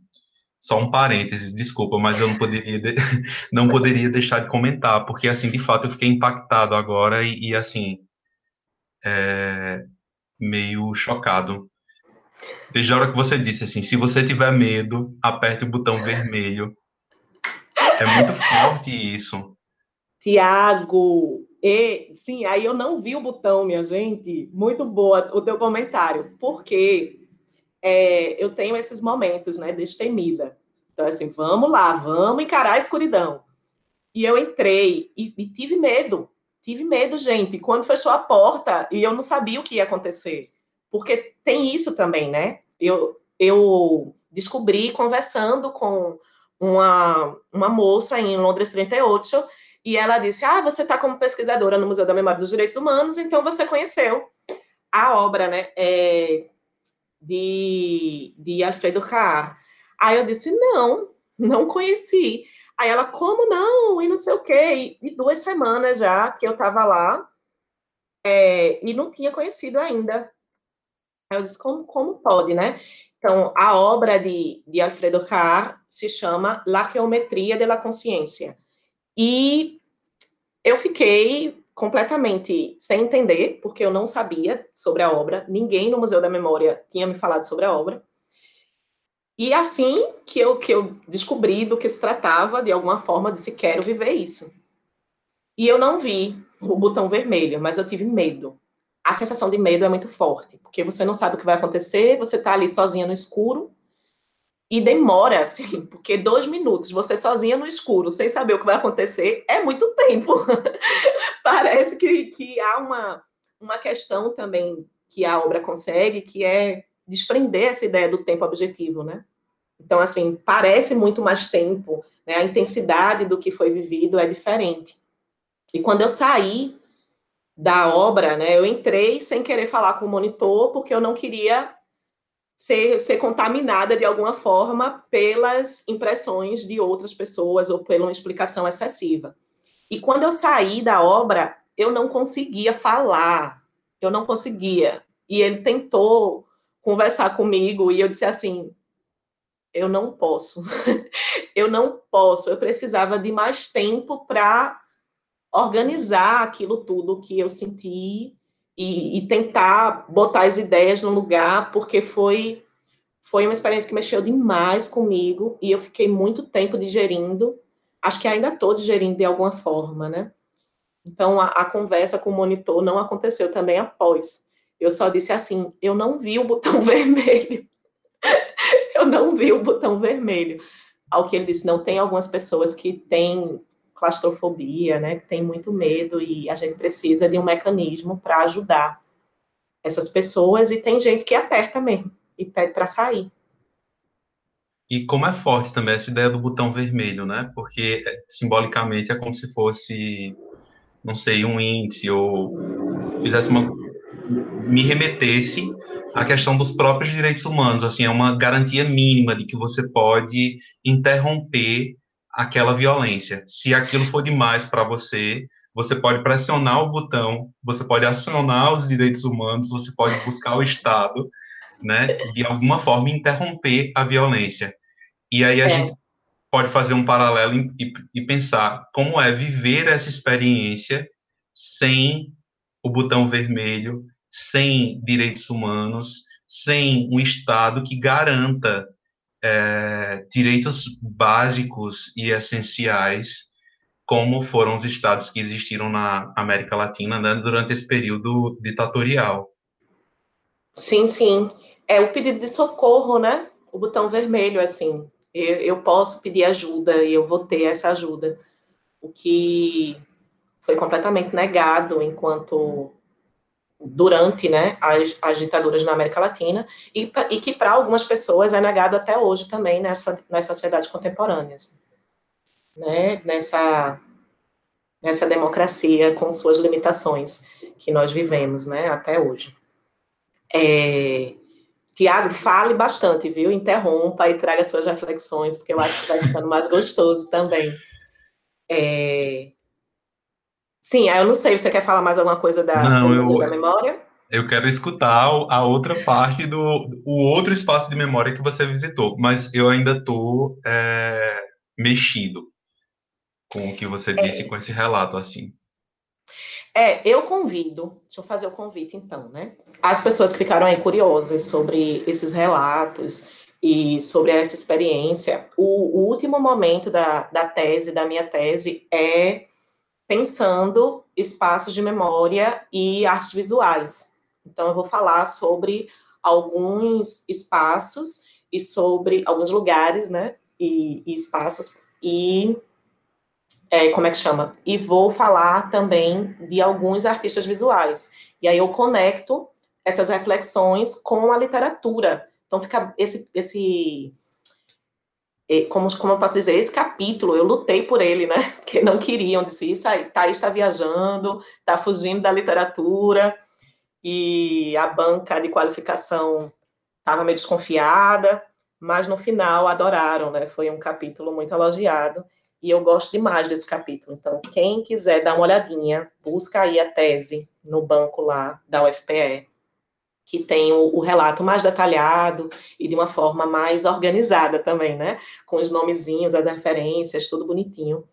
Speaker 2: só um parênteses, desculpa, mas eu não poderia, de... [laughs] não poderia deixar de comentar, porque, assim, de fato, eu fiquei impactado agora e, e assim, é... meio chocado Desde a hora que você disse assim, se você tiver medo, aperte o botão vermelho. É muito forte isso.
Speaker 3: Tiago, e sim, aí eu não vi o botão, minha gente. Muito boa o teu comentário, porque é, eu tenho esses momentos, né, destemida. Então, assim, vamos lá, vamos encarar a escuridão. E eu entrei e, e tive medo. Tive medo, gente, quando fechou a porta e eu não sabia o que ia acontecer. Porque tem isso também, né? Eu, eu descobri conversando com uma, uma moça em Londres 38, e ela disse: Ah, você está como pesquisadora no Museu da Memória dos Direitos Humanos, então você conheceu a obra né, é, de, de Alfredo Carr. Aí eu disse: Não, não conheci. Aí ela, como não? E não sei o quê. E, e duas semanas já que eu estava lá é, e não tinha conhecido ainda. Aí eu disse, como, como pode, né? Então, a obra de, de Alfredo Carr se chama La Geometria de la Consciência. E eu fiquei completamente sem entender, porque eu não sabia sobre a obra, ninguém no Museu da Memória tinha me falado sobre a obra. E assim que eu, que eu descobri do que se tratava, de alguma forma, disse: quero viver isso. E eu não vi o botão vermelho, mas eu tive medo a sensação de medo é muito forte, porque você não sabe o que vai acontecer, você está ali sozinha no escuro, E demora, assim, [laughs] porque dois minutos, você sozinha no escuro, sem saber o que vai acontecer, é muito tempo. [laughs] Parece que, que há uma, uma questão também que a obra consegue, que é desprender essa ideia do tempo objetivo, né? Então, assim, parece muito mais tempo, né? A intensidade do que foi vivido é diferente. E quando eu saí da obra, né, eu entrei sem querer falar com o monitor, porque eu não queria ser, ser contaminada de alguma forma pelas impressões de outras pessoas ou pela uma explicação excessiva. E quando eu saí da obra, eu não conseguia falar, eu não conseguia. E ele tentou conversar comigo e eu disse assim: eu não posso, [laughs] eu não posso, eu precisava de mais tempo para organizar aquilo tudo que eu senti e, e, tentar botar as ideias no lugar, porque foi foi uma experiência que mexeu demais comigo e eu fiquei muito tempo digerindo. Acho que ainda estou digerindo de alguma forma, né? Então a, a conversa com o monitor não aconteceu também após. Eu só disse assim: eu não vi o botão [laughs] vermelho. Eu não vi o botão vermelho. Ao que ele disse, não tem algumas pessoas que têm claustrofobia, né, que tem muito medo e a gente precisa de um mecanismo para ajudar essas pessoas e tem gente que aperta mesmo e pede para sair.
Speaker 2: E como é forte também essa ideia do botão vermelho, né? Porque é, simbolicamente é como se fosse, não sei, um índice ou fizesse uma me remetesse à questão dos próprios direitos humanos, assim, é uma garantia mínima de que você pode interromper aquela violência. Se aquilo for demais para você, você pode pressionar o botão, você pode acionar os direitos humanos, você pode buscar o Estado, né, de alguma forma interromper a violência. E aí a é. gente pode fazer um paralelo e, e, pensar como é viver essa experiência sem o botão vermelho, sem direitos humanos, sem um Estado que garanta é, direitos básicos e essenciais, como foram os estados que existiram na América Latina né, durante esse período ditatorial.
Speaker 3: Sim, sim. É o pedido de socorro, né? O botão vermelho, assim. Eu, eu posso pedir ajuda e eu vou ter essa ajuda. O que foi completamente negado enquanto durante né, as, as, ditaduras na América Latina e, e que para algumas pessoas é negado até hoje também nessa, nas sociedades contemporâneas, né, nessa, nessa democracia com suas limitações que nós vivemos né, até hoje. É, Tiago, fale bastante, viu? Interrompa e traga suas reflexões, porque eu acho que vai ficando mais gostoso também. É, Sim, eu não sei, você quer falar mais alguma coisa da, não, eu, da memória?
Speaker 2: Eu quero escutar a outra parte do o outro espaço de memória que você visitou, mas eu ainda estou é, mexido com o que você disse, é. com esse relato, assim.
Speaker 3: É, eu convido, deixa eu fazer o convite então, né? As pessoas que ficaram aí curiosas sobre esses relatos e sobre essa experiência, o, o último momento da, da tese, da minha tese, é pensando espaços de memória e artes visuais. Então, eu vou falar sobre alguns espaços e sobre alguns lugares, né, e, e espaços, e é, como é que chama? E vou falar também de alguns artistas visuais. E aí eu conecto essas reflexões com a literatura. Então fica esse, esse como, como eu posso dizer, esse capítulo, eu lutei por ele, né? [laughs] Porque não queriam, disse isso aí, Thaís está viajando, está fugindo da literatura, e a banca de qualificação estava meio desconfiada, mas no final adoraram, né? Foi um capítulo muito elogiado, e eu gosto demais desse capítulo. Então, quem quiser dar uma olhadinha, busca aí a tese no banco lá da UFPE, que tem o, o, relato mais detalhado e de uma forma mais organizada também, né? Com os nomezinhos, as referências, tudo bonitinho.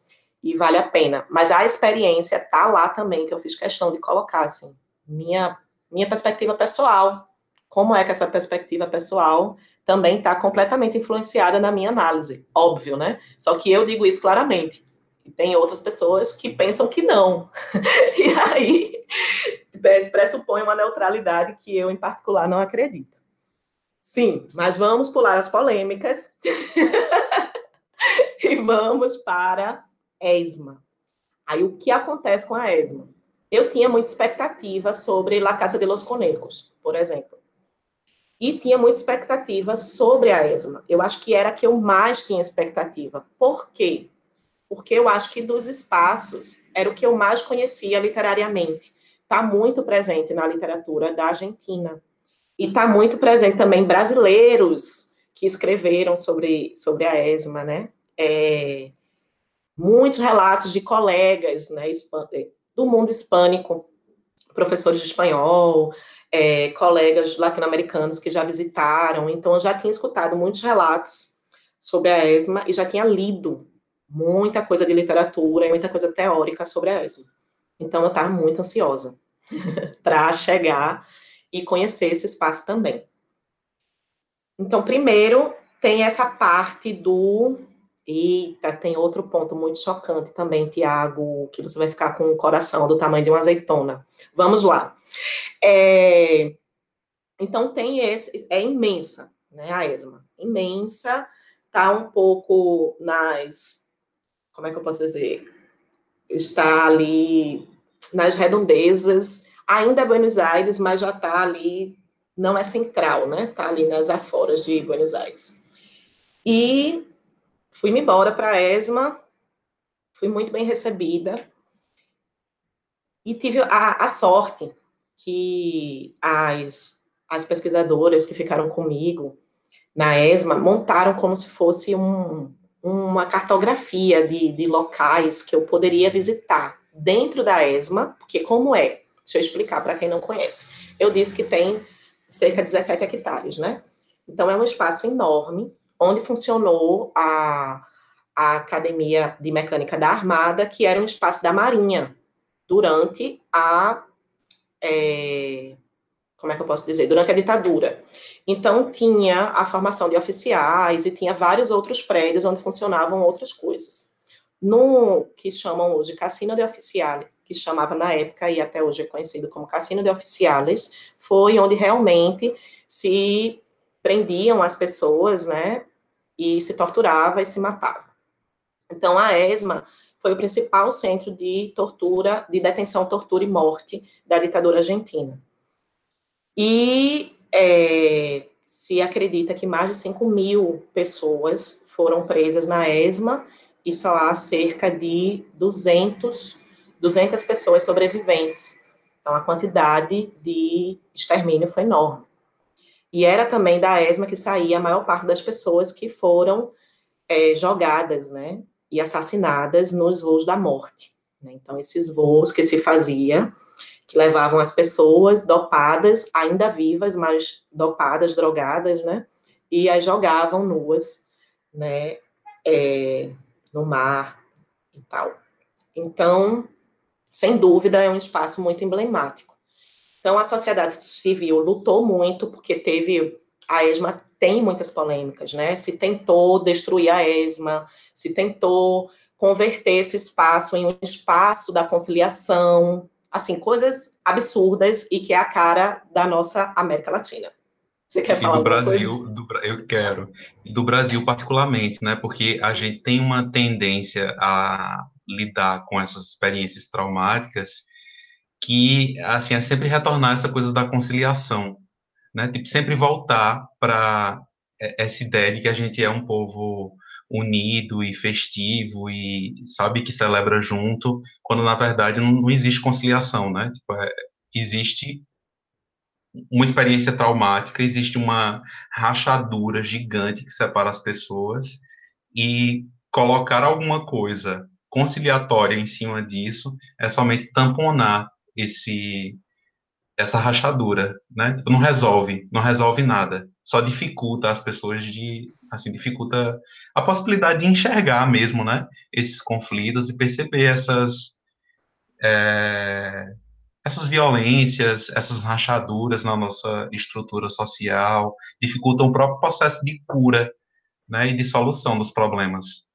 Speaker 3: E vale a pena. Mas a experiência tá lá também, que eu fiz questão de colocar, assim, minha, minha perspectiva pessoal. Como é que essa perspectiva pessoal também está completamente influenciada na minha análise? Óbvio, né? Só que eu digo isso claramente. E tem outras pessoas que pensam que não. [laughs] e aí pressupõe uma neutralidade que eu, em particular, não acredito. Sim, mas vamos pular as polêmicas [laughs] e vamos para ESMA. Aí o que acontece com a ESMA? Eu tinha muita expectativa sobre La Casa de los Conejos, por exemplo. E tinha muita expectativa sobre a ESMA. Eu acho que era a que eu mais tinha expectativa. Por quê? Porque eu acho que dos espaços era o que eu mais conhecia literariamente. Está muito presente na literatura da Argentina. E está muito presente também brasileiros que escreveram sobre, sobre a ESMA, né? É, muitos relatos de colegas né, do mundo hispânico, professores de espanhol, é, colegas latino-americanos que já visitaram. Então, eu já tinha escutado muitos relatos sobre a ESMA e já tinha lido muita coisa de literatura e muita coisa teórica sobre a ESMA. Então, eu estava muito ansiosa [laughs] para chegar e conhecer esse espaço também. Então, primeiro, tem essa parte do. Eita, tem outro ponto muito chocante também, Tiago, que você vai ficar com o coração do tamanho de uma azeitona. Vamos lá. É... Então, tem esse. É imensa, né, a ESMA? Imensa, tá um pouco nas. Como é que eu posso dizer? Está ali nas redondezas Ainda é Buenos Aires, mas já está ali, não é central, né? Está ali nas aforas de Buenos Aires. E fui-me embora para a ESMA, fui muito bem recebida. E tive a, a sorte que as, as pesquisadoras que ficaram comigo na ESMA montaram como se fosse um, uma cartografia de, de locais que eu poderia visitar dentro da ESMA, porque como é Deixa eu explicar para quem não conhece. Eu disse que tem cerca de 17 hectares, né? Então, é um espaço enorme, onde funcionou a, a Academia de Mecânica da Armada, que era um espaço da Marinha, durante a. É, como é que eu posso dizer? Durante a ditadura. Então, tinha a formação de oficiais e tinha vários outros prédios onde funcionavam outras coisas. No que chamam hoje Cassino de Oficiales, que chamava na época e até hoje é conhecido como Cassino de Oficiales, foi onde realmente se prendiam as pessoas, né, e se torturava e se matava. Então, a ESMA foi o principal centro de tortura, de detenção, tortura e morte da ditadura argentina. E é, se acredita que mais de 5 mil pessoas foram presas na ESMA e só há cerca de 200 200 pessoas sobreviventes. Então, a quantidade de extermínio foi enorme. E era também da ESMA que saía a maior parte das pessoas que foram é, jogadas, né, e assassinadas nos voos da morte. Né? Então, esses voos que se fazia, que levavam as pessoas dopadas, ainda vivas, mas dopadas, drogadas, né, e as jogavam nuas, né, é, no mar e tal. Então, sem dúvida, é um espaço muito emblemático. Então, a sociedade civil lutou muito, porque teve. A ESMA tem muitas polêmicas, né? Se tentou destruir a ESMA, se tentou converter esse espaço em um espaço da conciliação, assim, coisas absurdas e que é a cara da nossa América Latina.
Speaker 2: Você quer falar e do Brasil, do, eu quero. Do Brasil particularmente, né? Porque a gente tem uma tendência a lidar com essas experiências traumáticas, que assim é sempre retornar essa coisa da conciliação, né? Tipo sempre voltar para essa ideia de que a gente é um povo unido e festivo e sabe que celebra junto, quando na verdade não, não existe conciliação, né? Tipo, é, existe uma experiência traumática, existe uma rachadura gigante que separa as pessoas e colocar alguma coisa conciliatória em cima disso é somente tamponar esse essa rachadura, né? Tipo, não resolve, não resolve nada, só dificulta as pessoas de, assim, dificulta a possibilidade de enxergar mesmo, né? Esses conflitos e perceber essas é, essas violências, essas rachaduras na nossa estrutura social, dificultam o próprio processo de cura, né? E de solução dos problemas.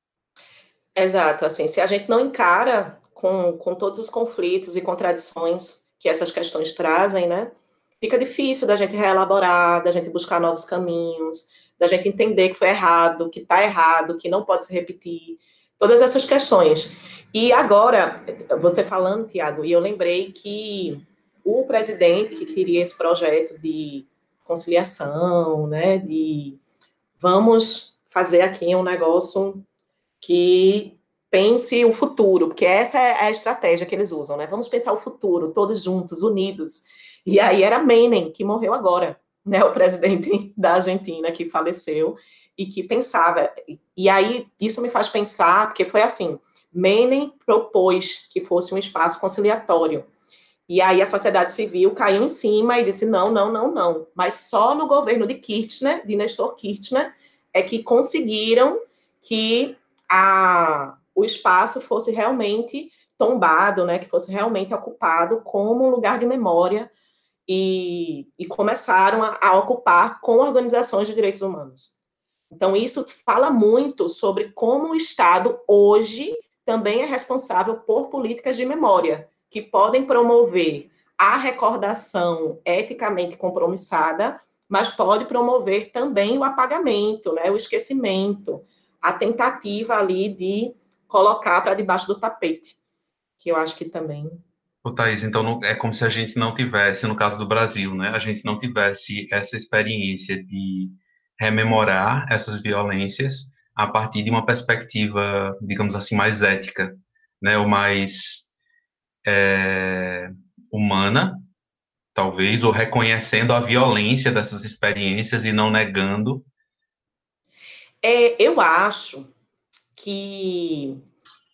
Speaker 3: Exato, assim, se a gente não encara com, com todos os conflitos e contradições que essas questões trazem, né, fica difícil da gente reelaborar, da gente buscar novos caminhos, da gente entender que foi errado, que está errado, que não pode se repetir, todas essas questões. E agora, você falando, Tiago, e eu lembrei que o presidente que queria esse projeto de conciliação, né, de vamos fazer aqui um negócio que pense o futuro, porque essa é a estratégia que eles usam, né? Vamos pensar o futuro, todos juntos, unidos. E aí era Menem, que morreu agora, né? O presidente da Argentina que faleceu e que pensava. E aí isso me faz pensar, porque foi assim: Menem propôs que fosse um espaço conciliatório. E aí a sociedade civil caiu em cima e disse: não, não, não, não. Mas só no governo de Kirchner, de Nestor Kirchner, é que conseguiram que a, o espaço fosse realmente tombado, né, que fosse realmente ocupado como um lugar de memória e, e começaram a, a ocupar com organizações de direitos humanos. Então, isso fala muito sobre como o Estado hoje também é responsável por políticas de memória, que podem promover a recordação eticamente compromissada, mas pode promover também o apagamento, né, o esquecimento, a tentativa ali de colocar para debaixo do tapete, que eu acho que também.
Speaker 2: Ô, Thaís, então não, é como se a gente não tivesse, no caso do Brasil, né, a gente não tivesse essa experiência de rememorar essas violências a partir de uma perspectiva, digamos assim, mais ética, né, ou mais é, humana, talvez, ou reconhecendo a violência dessas experiências e não negando.
Speaker 3: É, eu acho que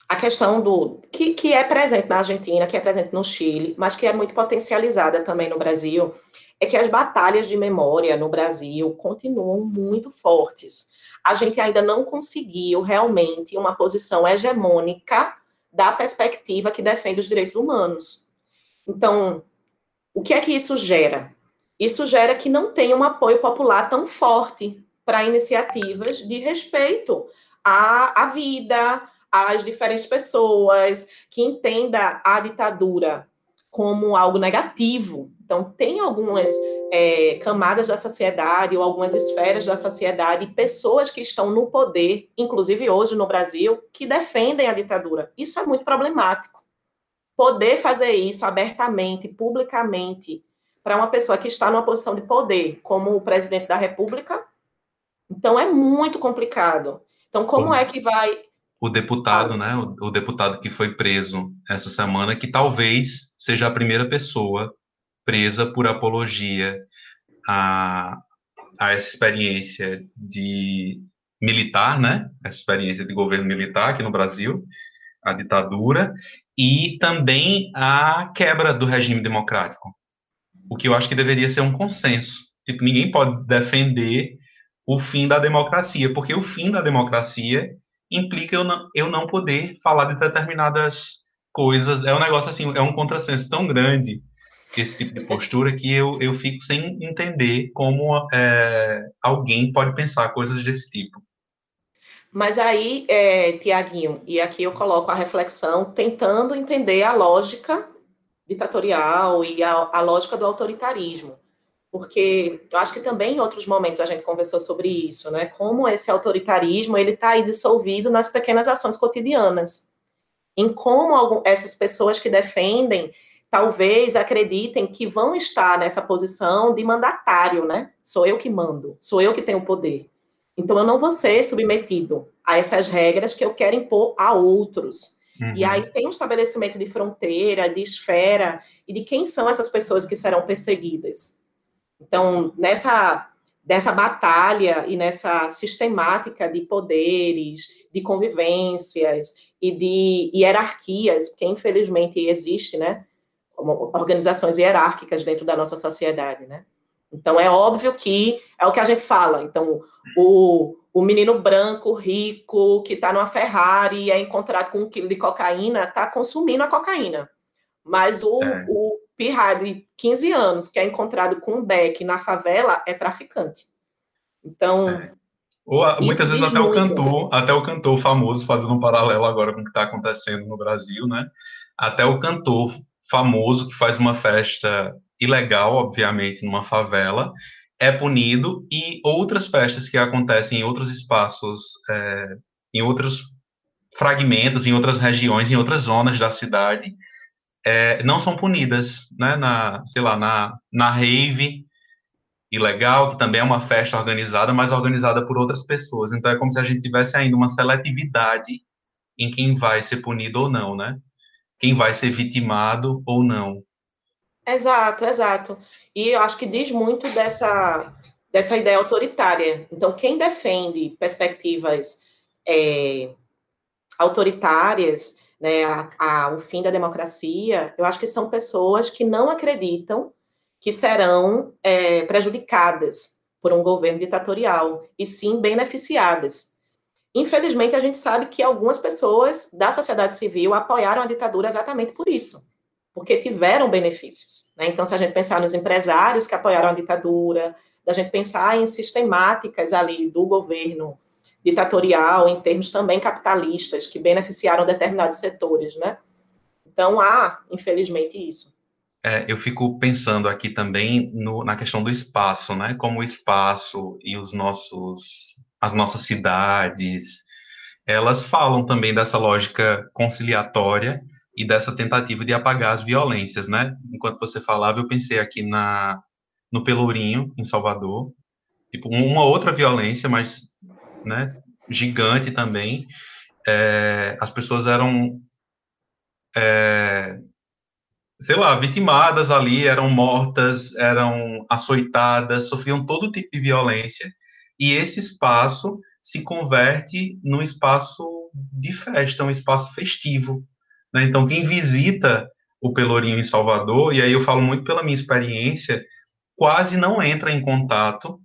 Speaker 3: a questão do que, que é presente na Argentina, que é presente no Chile, mas que é muito potencializada também no Brasil, é que as batalhas de memória no Brasil continuam muito fortes. A gente ainda não conseguiu realmente uma posição hegemônica da perspectiva que defende os direitos humanos. Então, o que é que isso gera? Isso gera que não tem um apoio popular tão forte para iniciativas de respeito à, à vida, às diferentes pessoas, que entenda a ditadura como algo negativo. Então, tem algumas é, camadas da sociedade ou algumas esferas da sociedade, pessoas que estão no poder, inclusive hoje no Brasil, que defendem a ditadura. Isso é muito problemático. Poder fazer isso abertamente, publicamente, para uma pessoa que está numa posição de poder, como o presidente da República, então é muito complicado. Então, como é que vai
Speaker 2: o deputado, né, o, o, deputado que foi preso essa semana, que talvez seja a primeira pessoa presa por apologia a, a essa experiência de militar, né, essa experiência de governo militar aqui no Brasil, a ditadura, e também a quebra do regime democrático, o que eu acho que deveria ser um consenso. Tipo, ninguém pode defender o fim da democracia, porque o fim da democracia implica eu não, eu não poder falar de determinadas coisas. É um negócio assim, é um contrassenso tão grande esse tipo de postura que eu, eu fico sem entender como é, alguém pode pensar coisas desse tipo.
Speaker 3: Mas aí, é, Tiaguinho, e aqui eu coloco a reflexão tentando entender a lógica ditatorial e a, a lógica do autoritarismo porque eu acho que também em outros momentos a gente conversou sobre isso, né? Como esse autoritarismo ele está aí dissolvido nas pequenas ações cotidianas, em como essas pessoas que defendem talvez acreditem que vão estar nessa posição de mandatário, né? Sou eu que mando, sou eu que tenho poder. Então eu não vou ser submetido a essas regras que eu quero impor a outros. Uhum. E aí tem um estabelecimento de fronteira, de esfera e de quem são essas pessoas que serão perseguidas. Então, nessa dessa batalha e nessa sistemática de poderes, de convivências e de hierarquias, que infelizmente existe, né? Organizações hierárquicas dentro da nossa sociedade, né? Então, é óbvio que é o que a gente fala. Então, o, o menino branco, rico, que está numa Ferrari e é encontrado com um quilo de cocaína, está consumindo a cocaína. Mas o, é. o pirra de 15 anos que é encontrado com um beck na favela é traficante. Então. É.
Speaker 2: Ou, muitas vezes até muito. o cantor, até o cantor famoso, fazendo um paralelo agora com o que está acontecendo no Brasil, né? Até o cantor famoso que faz uma festa ilegal, obviamente, numa favela, é punido e outras festas que acontecem em outros espaços, é, em outros fragmentos, em outras regiões, em outras zonas da cidade, é, não são punidas, né? Na, sei lá, na, na rave ilegal, que também é uma festa organizada, mas organizada por outras pessoas. Então é como se a gente tivesse ainda uma seletividade em quem vai ser punido ou não, né? Quem vai ser vitimado ou não.
Speaker 3: Exato, exato. E eu acho que diz muito dessa, dessa ideia autoritária. Então, quem defende perspectivas é, autoritárias, né, a, a, o fim da democracia, eu acho que são pessoas que não acreditam que serão é, prejudicadas por um governo ditatorial, e sim beneficiadas. Infelizmente, a gente sabe que algumas pessoas da sociedade civil apoiaram a ditadura exatamente por isso, porque tiveram benefícios. Né? Então, se a gente pensar nos empresários que apoiaram a ditadura, da gente pensar em sistemáticas ali do governo ditatorial, em termos também capitalistas, que beneficiaram determinados setores, né? Então, há, infelizmente, isso.
Speaker 2: É, eu fico pensando aqui também no, na questão do espaço, né? Como o espaço e os nossos as nossas cidades, elas falam também dessa lógica conciliatória e dessa tentativa de apagar as violências, né? Enquanto você falava, eu pensei aqui na no Pelourinho, em Salvador, tipo uma outra violência, mas, né, gigante também. É, as pessoas eram, é, sei lá, vitimadas ali, eram mortas, eram açoitadas, sofriam todo tipo de violência e esse espaço se converte num espaço de festa, um espaço festivo. Né? Então, quem visita o Pelourinho em Salvador, e aí eu falo muito pela minha experiência, quase não entra em contato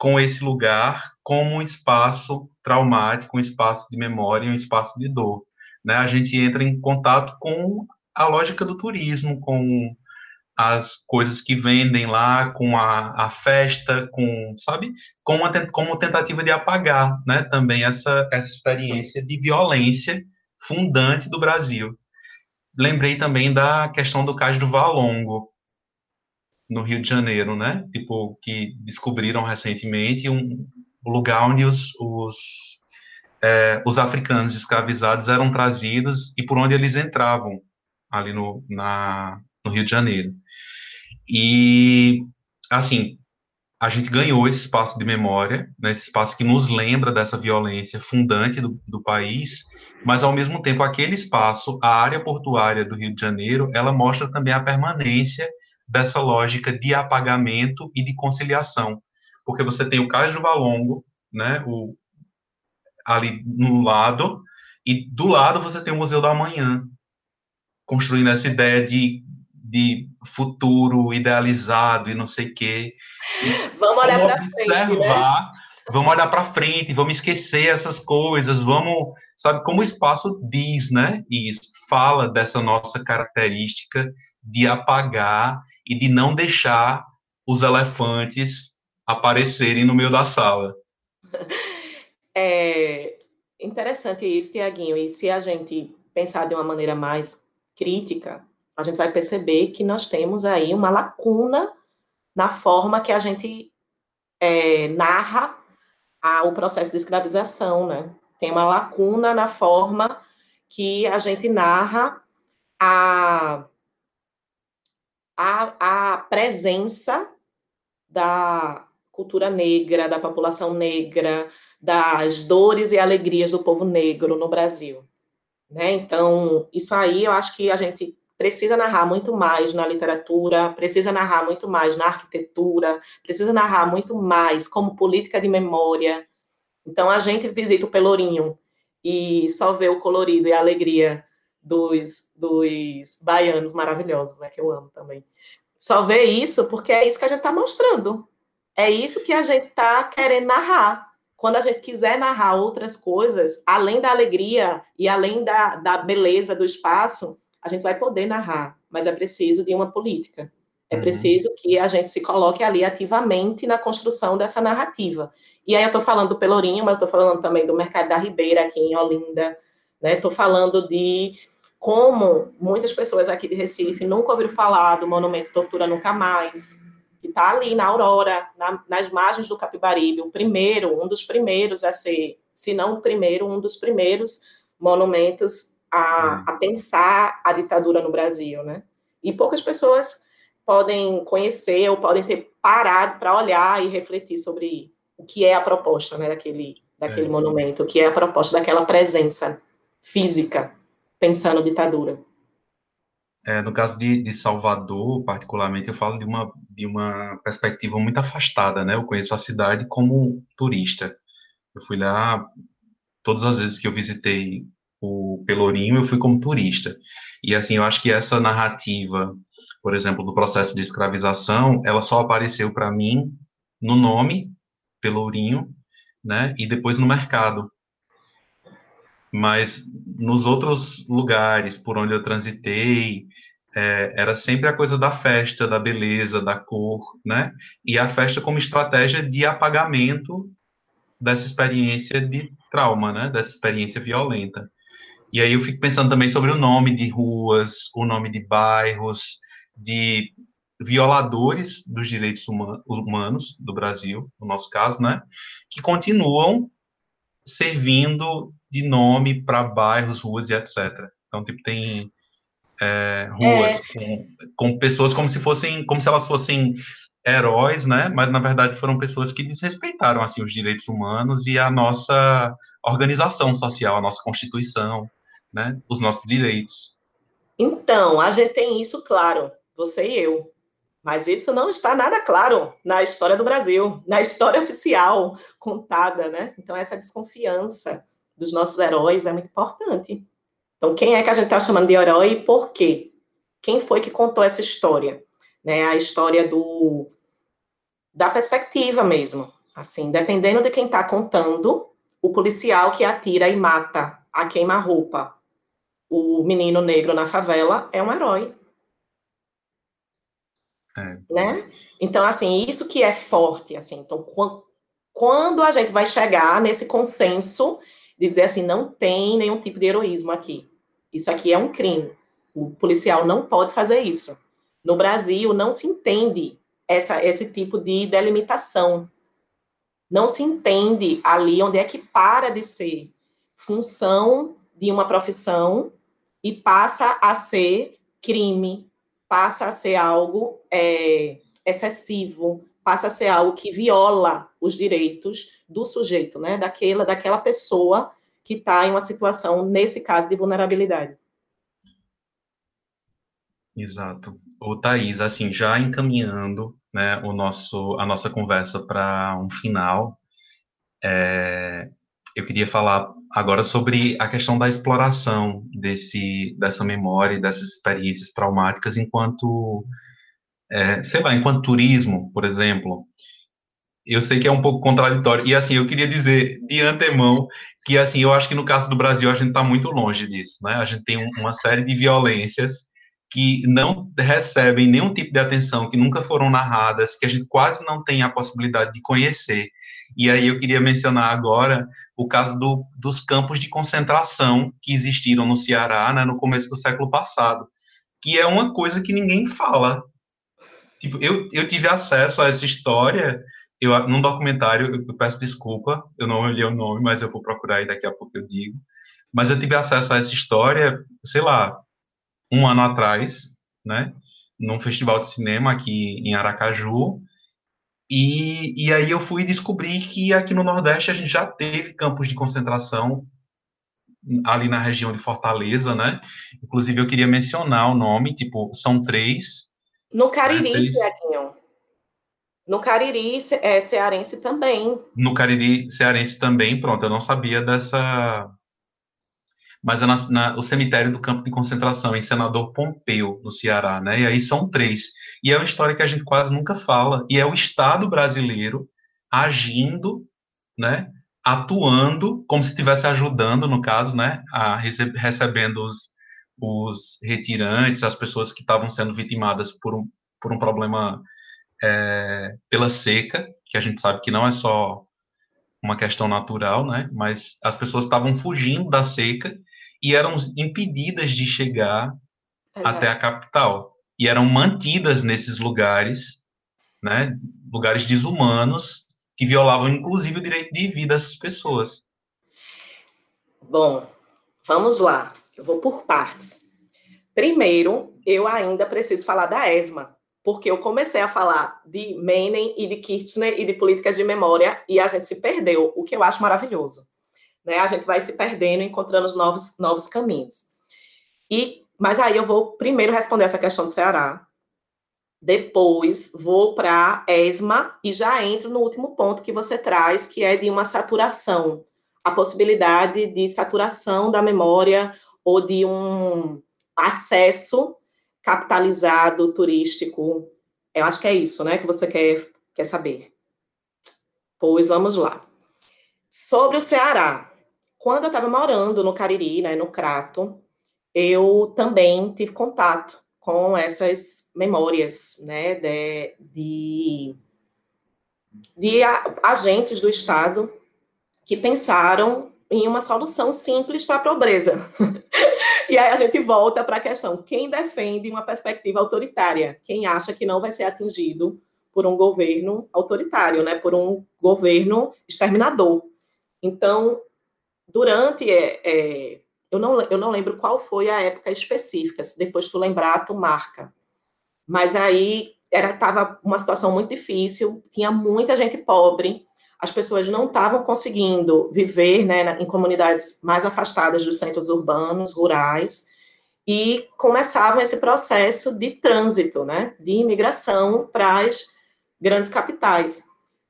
Speaker 2: com esse lugar como um espaço traumático, um espaço de memória, um espaço de dor. Né? A gente entra em contato com a lógica do turismo, com as coisas que vendem lá, com a, a festa, com, sabe, com uma, como tentativa de apagar, né, também essa, essa experiência de violência fundante do Brasil. Lembrei também da questão do Cais do Valongo, no Rio de Janeiro, né, tipo, que descobriram recentemente um, lugar onde os, os, é, os africanos escravizados eram trazidos e por onde eles entravam, ali no, na, no Rio de Janeiro. E, assim, a gente ganhou esse espaço de memória, né, esse espaço que nos lembra dessa violência fundante do, do país, mas, ao mesmo tempo, aquele espaço, a área portuária do Rio de Janeiro, ela mostra também a permanência dessa lógica de apagamento e de conciliação, porque você tem o Cais do Valongo, né, o, ali no lado, e do lado você tem o Museu da Manhã, construindo essa ideia de de futuro idealizado e não sei o quê.
Speaker 3: vamos olhar para frente, né?
Speaker 2: Vamos olhar para frente, vamos esquecer essas coisas, vamos, sabe, como o espaço diz, né? E fala dessa nossa característica de apagar e de não deixar os elefantes aparecerem no meio da sala. [laughs]
Speaker 3: É interessante isso, Tiaguinho. E se a gente pensar de uma maneira mais crítica, a gente vai perceber que nós temos aí uma lacuna na forma que a gente é, narra a, o processo de escravização, né? Tem uma lacuna na forma que a gente narra a, a, a presença da cultura negra, da população negra, das dores e alegrias do povo negro no Brasil. Né? Então, isso aí eu acho que a gente precisa narrar muito mais na literatura, precisa narrar muito mais na arquitetura, precisa narrar muito mais como política de memória. Então a gente visita o Pelourinho e só vê o colorido e a alegria dos, dos baianos maravilhosos, né, que eu amo também. Só vê isso porque é isso que a gente está mostrando. É isso que a gente está querendo narrar. Quando a gente quiser narrar outras coisas, além da alegria e além da, da beleza do espaço, a gente vai poder narrar, mas é preciso de uma política. É uhum. preciso que a gente se coloque ali ativamente na construção dessa narrativa. E aí eu estou falando do Pelourinho, mas estou falando também do Mercado da Ribeira aqui em Olinda, né? Estou falando de como muitas pessoas aqui de Recife nunca ouviram falar do Monumento Tortura Nunca Mais, que está ali na Aurora, na, nas margens do Capibaribe, o primeiro, um dos primeiros a ser, se não o primeiro, um dos primeiros monumentos a, a pensar a ditadura no Brasil, né? E poucas pessoas podem conhecer ou podem ter parado para olhar e refletir sobre o que é a proposta né, daquele, daquele é. monumento, o que é a proposta daquela presença física pensando ditadura.
Speaker 2: É, no caso de, de, Salvador, particularmente, eu falo de uma, de uma perspectiva muito afastada, né? Eu conheço a cidade como turista. Eu fui lá, todas as vezes que eu visitei o Pelourinho, eu fui como turista. E, assim, eu acho que essa narrativa, por exemplo, do processo de escravização, ela só apareceu para mim no nome, Pelourinho, né? E depois no mercado mas nos outros lugares por onde eu transitei, é, era sempre a coisa da festa, da beleza, da cor, né? E a festa como estratégia de apagamento dessa experiência de trauma, né? Dessa experiência violenta. E aí eu fico pensando também sobre o nome de ruas, o nome de bairros, de violadores dos direitos humanos do Brasil, no nosso caso, né? Que continuam servindo de nome para bairros, ruas e etc. Então, tipo, tem é, ruas é. Com, com, pessoas como se fossem, como se elas fossem heróis, né? Mas na verdade foram pessoas que desrespeitaram assim os direitos humanos e a nossa organização social, a nossa constituição, né? Os nossos direitos.
Speaker 3: Então, a gente tem isso claro, você e eu. Mas isso não está nada claro na história do Brasil, na história oficial contada, né? Então, essa desconfiança dos nossos heróis é muito importante. Então, quem é que a gente está chamando de herói e por quê? Quem foi que contou essa história? Né, a história do da perspectiva mesmo. Assim, dependendo de quem está contando, o policial que atira e mata a queima-roupa o menino negro na favela é um herói. É. Né? Então, assim, isso que é forte, assim. Então, quando a gente vai chegar nesse consenso de dizer assim, não tem nenhum tipo de heroísmo aqui. Isso aqui é um crime. O policial não pode fazer isso. No Brasil, não se entende essa, esse tipo de delimitação. Não se entende ali onde é que para de ser função de uma profissão e passa a ser crime, passa a ser algo é, excessivo, passa a ser algo que viola os direitos do sujeito, né? Daquela, daquela pessoa que está em uma situação, nesse caso, de vulnerabilidade.
Speaker 2: Exato. O Thaís, assim, já encaminhando né, o nosso, a nossa conversa para um final, é, eu queria falar agora sobre a questão da exploração desse, dessa memória, dessas experiências traumáticas enquanto é, sei lá, enquanto turismo, por exemplo, eu sei que é um pouco contraditório, e assim, eu queria dizer de antemão que, assim, eu acho que no caso do Brasil a gente está muito longe disso, né? A gente tem um, uma série de violências que não recebem nenhum tipo de atenção, que nunca foram narradas, que a gente quase não tem a possibilidade de conhecer. E aí eu queria mencionar agora o caso do, dos campos de concentração que existiram no Ceará, né, no começo do século passado, que é uma coisa que ninguém fala, Tipo, eu, eu tive acesso a essa história eu, num documentário, eu, peço desculpa, eu não olhei o nome, mas eu vou procurar e daqui a pouco eu digo. Mas eu tive acesso a essa história, sei lá, um ano atrás, né, num festival de cinema aqui em Aracaju, e, e aí eu fui descobrir que aqui no Nordeste a gente já teve campos de concentração ali na região de Fortaleza, né? Inclusive eu queria mencionar o nome, tipo, são três,
Speaker 3: no Cariri, Tiaguinho. No Cariri, é, cearense também.
Speaker 2: No Cariri, cearense também, pronto, eu não sabia dessa... Mas é na, na, o cemitério do campo de concentração, em Senador Pompeu, no Ceará, né? E aí são três. E é uma história que a gente quase nunca fala. E é o Estado brasileiro agindo, né? Atuando, como se estivesse ajudando, no caso, né? A rece recebendo os, os retirantes, as pessoas que estavam sendo vitimadas por um, por um problema é, pela seca, que a gente sabe que não é só uma questão natural, né? Mas as pessoas estavam fugindo da seca e eram impedidas de chegar Exato. até a capital. E eram mantidas nesses lugares, né, lugares desumanos, que violavam inclusive o direito de vida dessas pessoas.
Speaker 3: Bom, vamos lá. Eu vou por partes. Primeiro, eu ainda preciso falar da ESMA, porque eu comecei a falar de Menem e de Kirchner e de políticas de memória e a gente se perdeu, o que eu acho maravilhoso. Né? A gente vai se perdendo, encontrando novos, novos caminhos. E, mas aí eu vou primeiro responder essa questão do Ceará, depois vou para ESMA e já entro no último ponto que você traz, que é de uma saturação, a possibilidade de saturação da memória ou de um acesso capitalizado turístico. Eu acho que é isso, né, que você quer, quer saber. Pois vamos lá. Sobre o Ceará. Quando eu estava morando no Cariri, né, no Crato, eu também tive contato com essas memórias, né, de, de, de agentes do Estado que pensaram em uma solução simples para a pobreza. [laughs] e aí a gente volta para a questão: quem defende uma perspectiva autoritária? Quem acha que não vai ser atingido por um governo autoritário, né? por um governo exterminador? Então, durante. É, é, eu, não, eu não lembro qual foi a época específica, se depois tu lembrar, tu marca. Mas aí estava uma situação muito difícil, tinha muita gente pobre, as pessoas não estavam conseguindo viver né, em comunidades mais afastadas dos centros urbanos, rurais, e começava esse processo de trânsito, né, de imigração para as grandes capitais.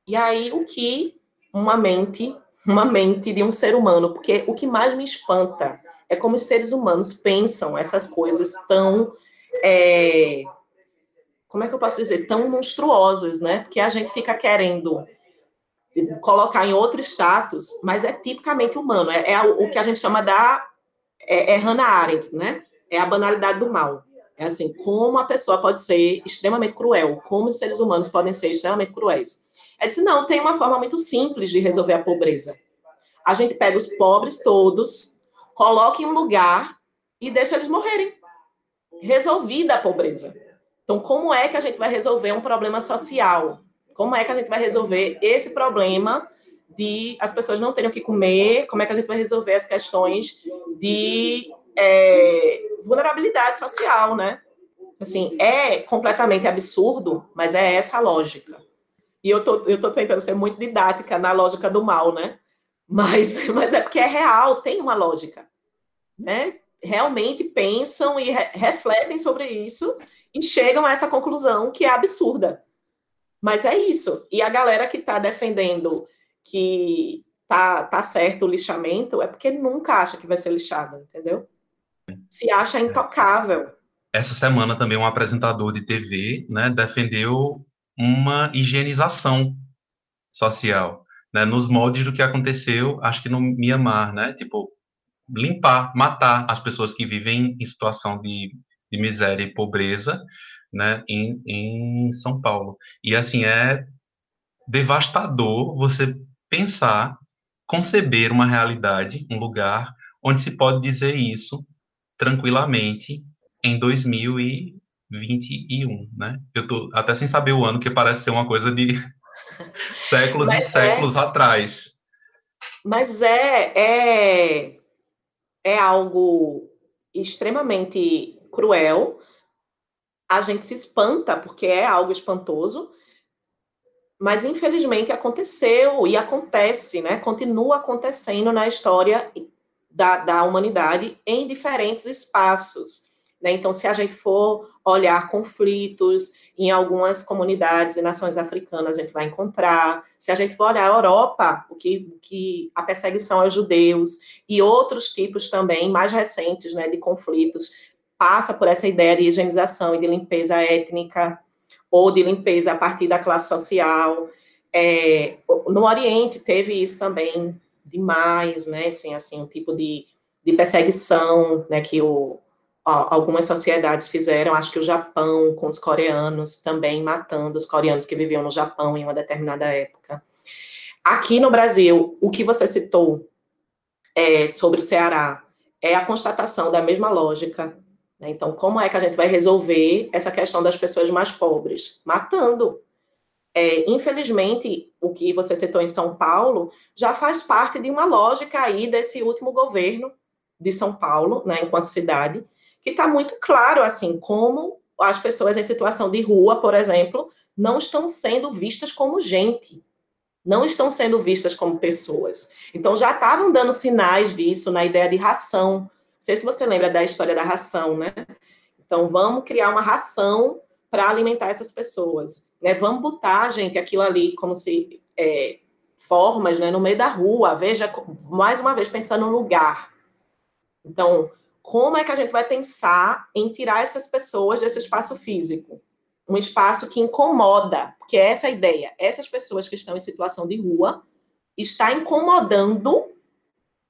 Speaker 3: E aí o que uma mente, uma mente de um ser humano, porque o que mais me espanta é como os seres humanos pensam essas coisas tão é, como é que eu posso dizer, tão monstruosas, né? Porque a gente fica querendo colocar em outro status, mas é tipicamente humano. É, é o que a gente chama da. É, é Hannah Arendt, né? É a banalidade do mal. É assim, como a pessoa pode ser extremamente cruel, como os seres humanos podem ser extremamente cruéis. É disse, não, tem uma forma muito simples de resolver a pobreza. A gente pega os pobres todos, coloca em um lugar e deixa eles morrerem. Resolvida a pobreza. Então, como é que a gente vai resolver um problema social? Como é que a gente vai resolver esse problema de as pessoas não terem o que comer? Como é que a gente vai resolver as questões de é, vulnerabilidade social, né? Assim, é completamente absurdo, mas é essa a lógica. E eu tô, eu tô tentando ser muito didática na lógica do mal, né? Mas, [laughs] mas é porque é real, tem uma lógica, né? Realmente pensam e re refletem sobre isso e chegam a essa conclusão que é absurda. Mas é isso. E a galera que está defendendo que tá, tá certo o lixamento é porque nunca acha que vai ser lixado, entendeu? Se acha é. intocável.
Speaker 2: Essa semana também um apresentador de TV né, defendeu uma higienização social, né, nos moldes do que aconteceu, acho que no Mianmar, né, tipo, limpar, matar as pessoas que vivem em situação de, de miséria e pobreza, né, em, em São Paulo. E assim é devastador você pensar, conceber uma realidade, um lugar onde se pode dizer isso tranquilamente em 2021, né? Eu tô até sem saber o ano, que parece ser uma coisa de [laughs] séculos Mas e é... séculos atrás.
Speaker 3: Mas é, é, é algo extremamente cruel, a gente se espanta, porque é algo espantoso, mas infelizmente aconteceu e acontece, né? Continua acontecendo na história da, da humanidade em diferentes espaços. Né? Então, se a gente for olhar conflitos em algumas comunidades e nações africanas, a gente vai encontrar. Se a gente for olhar a Europa, o que, que a perseguição aos judeus e outros tipos também mais recentes né, de conflitos passa por essa ideia de higienização e de limpeza étnica, ou de limpeza a partir da classe social. É, no Oriente teve isso também demais, né? Assim, assim um tipo de, de perseguição, né? Que o, algumas sociedades fizeram. Acho que o Japão com os coreanos também matando os coreanos que viviam no Japão em uma determinada época. Aqui no Brasil, o que você citou é, sobre o Ceará é a constatação da mesma lógica. Né? Então, como é que a gente vai resolver essa questão das pessoas mais pobres? Matando. É, infelizmente, o que você citou em São Paulo já faz parte de uma lógica aí desse último governo de São Paulo, né, enquanto cidade, que está muito claro assim como as pessoas em situação de rua, por exemplo, não estão sendo vistas como gente, não estão sendo vistas como pessoas. Então já estavam dando sinais disso na ideia de ração. Sei se você lembra da história da ração, né? Então vamos criar uma ração para alimentar essas pessoas, né? Vamos botar, gente, aquilo ali como se é, formas, né, no meio da rua. Veja, mais uma vez pensando no lugar. Então, como é que a gente vai pensar em tirar essas pessoas desse espaço físico? Um espaço que incomoda, porque é essa a ideia. Essas pessoas que estão em situação de rua está incomodando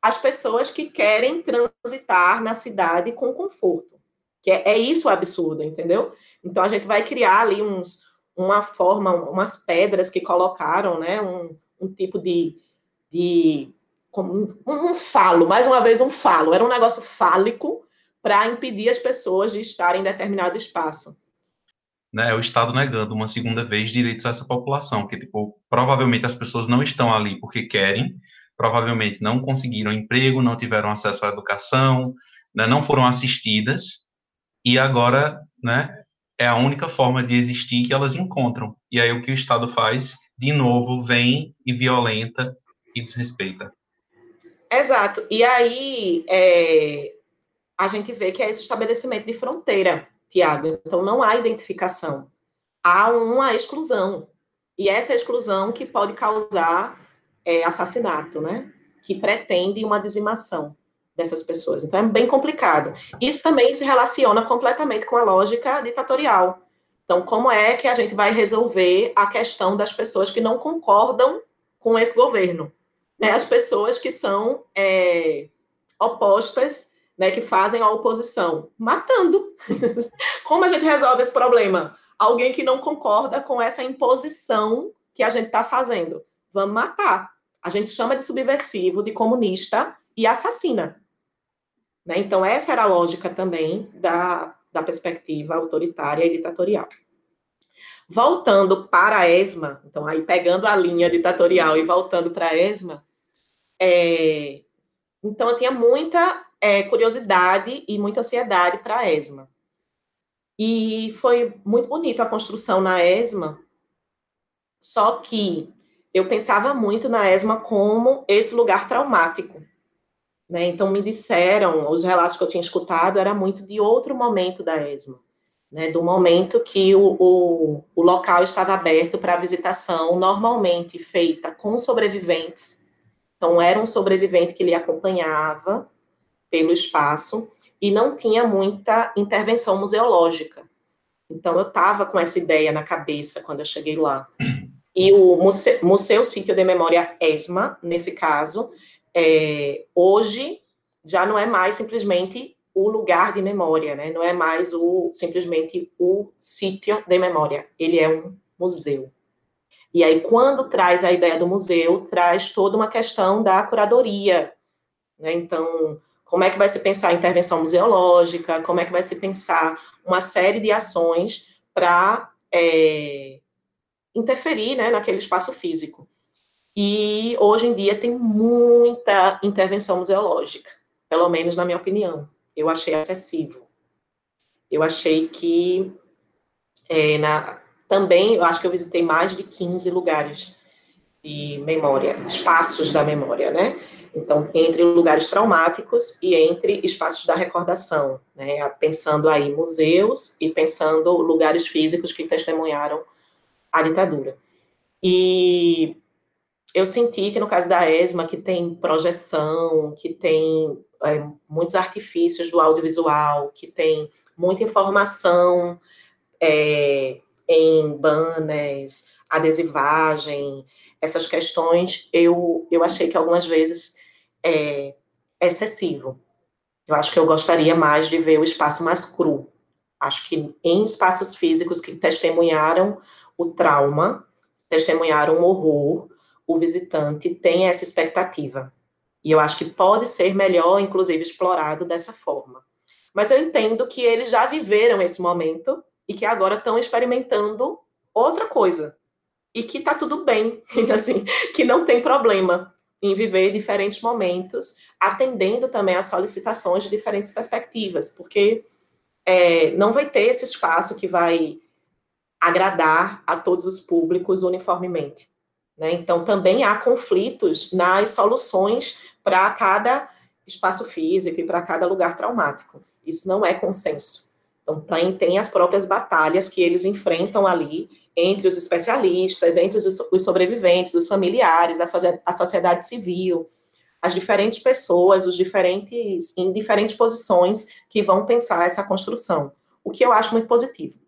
Speaker 3: as pessoas que querem transitar na cidade com conforto. Que é, é isso o absurdo, entendeu? Então a gente vai criar ali uns, uma forma, umas pedras que colocaram, né? Um, um tipo de, de como um, um falo, mais uma vez um falo, era um negócio fálico para impedir as pessoas de estarem em determinado espaço.
Speaker 2: Né, é o Estado negando uma segunda vez direitos a essa população, que tipo, provavelmente as pessoas não estão ali porque querem, provavelmente não conseguiram emprego, não tiveram acesso à educação, né, não foram assistidas, e agora, né, é a única forma de existir que elas encontram. E aí o que o Estado faz, de novo, vem e violenta e desrespeita.
Speaker 3: Exato. E aí é, a gente vê que é esse estabelecimento de fronteira, Tiago. Então não há identificação, há uma exclusão. E essa exclusão que pode causar é, assassinato, né? Que pretende uma dizimação dessas pessoas. Então é bem complicado. Isso também se relaciona completamente com a lógica ditatorial. Então, como é que a gente vai resolver a questão das pessoas que não concordam com esse governo? né, as pessoas que são é, opostas, né, que fazem a oposição, matando. [laughs] Como a gente resolve esse problema? Alguém que não concorda com essa imposição que a gente está fazendo. Vamos matar. A gente chama de subversivo, de comunista e assassina. Né? Então, essa era a lógica também da, da perspectiva autoritária e ditatorial. Voltando para a ESMA, então aí pegando a linha ditatorial e voltando para a ESMA, é, então, eu tinha muita é, curiosidade e muita ansiedade para a ESMA. E foi muito bonito a construção na ESMA, só que eu pensava muito na ESMA como esse lugar traumático. Né? Então, me disseram, os relatos que eu tinha escutado, era muito de outro momento da ESMA. Né, do momento que o, o, o local estava aberto para visitação, normalmente feita com sobreviventes então, era um sobrevivente que lhe acompanhava pelo espaço e não tinha muita intervenção museológica. Então, eu estava com essa ideia na cabeça quando eu cheguei lá. E o Museu, Museu Sítio de Memória ESMA, nesse caso, é, hoje já não é mais simplesmente o lugar de memória, né? Não é mais o simplesmente o sítio de memória. Ele é um museu. E aí, quando traz a ideia do museu, traz toda uma questão da curadoria. Né? Então, como é que vai se pensar a intervenção museológica, como é que vai se pensar uma série de ações para é, interferir né, naquele espaço físico. E hoje em dia tem muita intervenção museológica, pelo menos na minha opinião. Eu achei excessivo. Eu achei que é, na, também, eu acho que eu visitei mais de 15 lugares de memória, espaços da memória, né? Então, entre lugares traumáticos e entre espaços da recordação, né? Pensando aí museus e pensando lugares físicos que testemunharam a ditadura. E eu senti que no caso da ESMA, que tem projeção, que tem é, muitos artifícios do audiovisual, que tem muita informação é, em banners, adesivagem, essas questões, eu, eu achei que algumas vezes é excessivo. Eu acho que eu gostaria mais de ver o espaço mais cru. Acho que em espaços físicos que testemunharam o trauma, testemunharam o horror, o visitante tem essa expectativa. E eu acho que pode ser melhor, inclusive, explorado dessa forma. Mas eu entendo que eles já viveram esse momento e que agora estão experimentando outra coisa. E que está tudo bem, [laughs] assim, que não tem problema em viver diferentes momentos, atendendo também às solicitações de diferentes perspectivas, porque é, não vai ter esse espaço que vai agradar a todos os públicos uniformemente. Né? Então, também há conflitos nas soluções para cada espaço físico e para cada lugar traumático. Isso não é consenso. Então, tem, tem as próprias batalhas que eles enfrentam ali entre os especialistas, entre os, os sobreviventes, os familiares, a, a sociedade civil, as diferentes pessoas, os diferentes, em diferentes posições que vão pensar essa construção, o que eu acho muito positivo.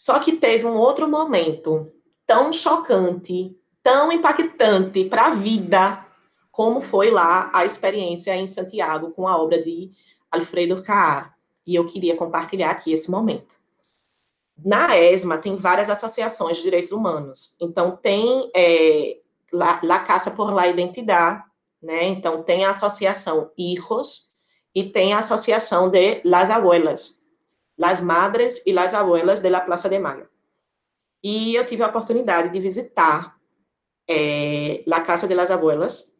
Speaker 3: Só que teve um outro momento tão chocante, tão impactante para a vida, como foi lá a experiência em Santiago com a obra de Alfredo Caar. E eu queria compartilhar aqui esse momento. Na ESMA tem várias associações de direitos humanos. Então tem é, La, La Caça por la Identidade, né? Então tem a associação Hijos e tem a associação de Las Abuelas, Las Madres e Las Abuelas de la Plaza de Mayo. E eu tive a oportunidade de visitar é, La Casa de las Abuelas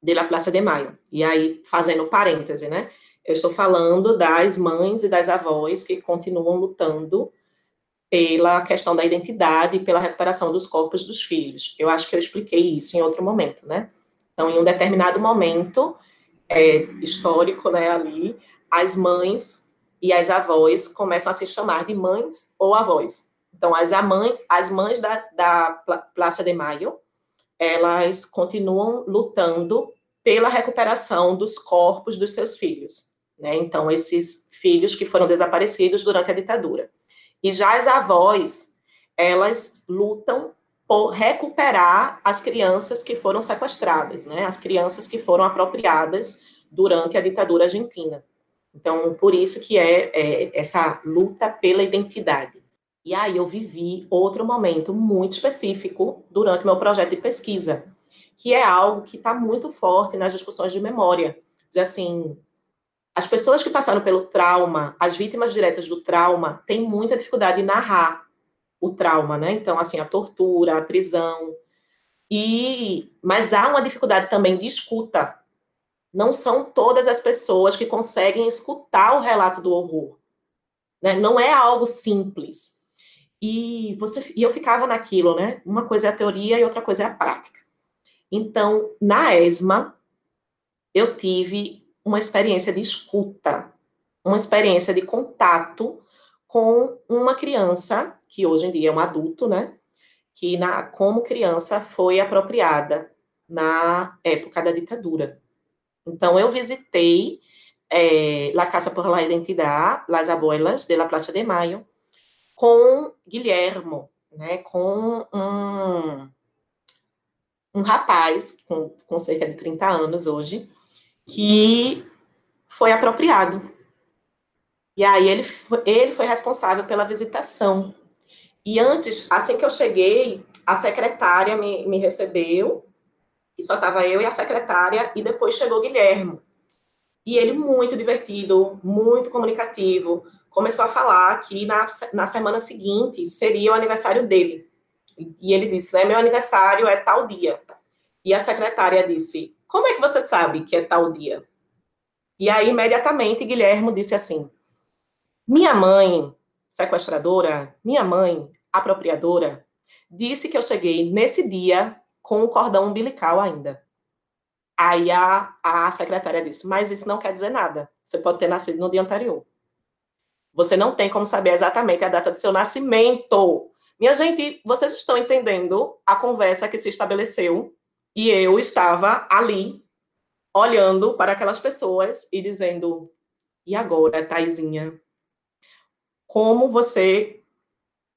Speaker 3: de la Plaza de Mayo. E aí, fazendo parêntese, né? Eu estou falando das mães e das avós que continuam lutando pela questão da identidade e pela recuperação dos corpos dos filhos. Eu acho que eu expliquei isso em outro momento, né? Então, em um determinado momento é, histórico, né, ali, as mães e as avós começam a se chamar de mães ou avós. Então, as, mãe, as mães da, da Praça de Maio, elas continuam lutando pela recuperação dos corpos dos seus filhos. Né? Então, esses filhos que foram desaparecidos durante a ditadura. E já as avós, elas lutam por recuperar as crianças que foram sequestradas, né? As crianças que foram apropriadas durante a ditadura argentina. Então, por isso que é, é essa luta pela identidade. E aí eu vivi outro momento muito específico durante meu projeto de pesquisa, que é algo que está muito forte nas discussões de memória. Dizer assim, as pessoas que passaram pelo trauma, as vítimas diretas do trauma, têm muita dificuldade em narrar o trauma, né? Então, assim, a tortura, a prisão. E mas há uma dificuldade também de escuta. Não são todas as pessoas que conseguem escutar o relato do horror. Né? Não é algo simples. E você e eu ficava naquilo, né? Uma coisa é a teoria e outra coisa é a prática. Então, na ESMA, eu tive uma experiência de escuta, uma experiência de contato com uma criança, que hoje em dia é um adulto, né? Que, na, como criança, foi apropriada na época da ditadura. Então, eu visitei é, La Casa por la Identidad, Las Abuelas de la Plaza de Mayo, com Guilhermo, né? Com um, um rapaz com, com cerca de 30 anos hoje, que foi apropriado. E aí ele foi, ele foi responsável pela visitação. E antes, assim que eu cheguei, a secretária me, me recebeu, e só estava eu e a secretária, e depois chegou o Guilherme. E ele muito divertido, muito comunicativo, começou a falar que na, na semana seguinte seria o aniversário dele. E ele disse, né, meu aniversário é tal dia. E a secretária disse, como é que você sabe que é tal dia? E aí, imediatamente, Guilherme disse assim: Minha mãe, sequestradora, minha mãe, apropriadora, disse que eu cheguei nesse dia com o cordão umbilical ainda. Aí a, a secretária disse: Mas isso não quer dizer nada. Você pode ter nascido no dia anterior. Você não tem como saber exatamente a data do seu nascimento. Minha gente, vocês estão entendendo a conversa que se estabeleceu e eu estava ali, olhando para aquelas pessoas e dizendo: e agora, Taizinha? Como você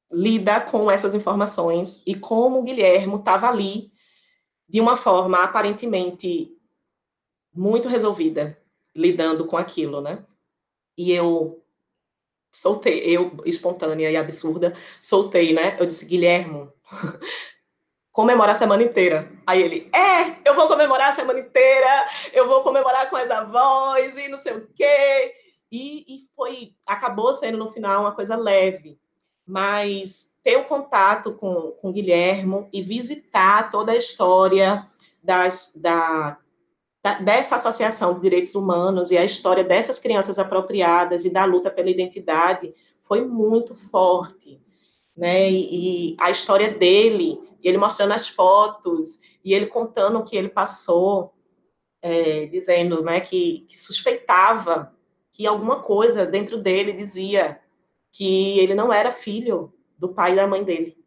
Speaker 3: lida com essas informações e como o Guilherme estava ali de uma forma aparentemente muito resolvida, lidando com aquilo, né? E eu soltei, eu espontânea e absurda, soltei, né? Eu disse, Guilherme, [laughs] comemora a semana inteira. Aí ele, é, eu vou comemorar a semana inteira, eu vou comemorar com as avós e não sei o quê. E, e foi, acabou sendo no final uma coisa leve, mas ter o contato com, com Guilhermo e visitar toda a história das, da, da, dessa associação de direitos humanos e a história dessas crianças apropriadas e da luta pela identidade foi muito forte, né? E, e a história dele, ele mostrando as fotos e ele contando o que ele passou, é, dizendo, né, que, que suspeitava que alguma coisa dentro dele dizia que ele não era filho do pai e da mãe dele.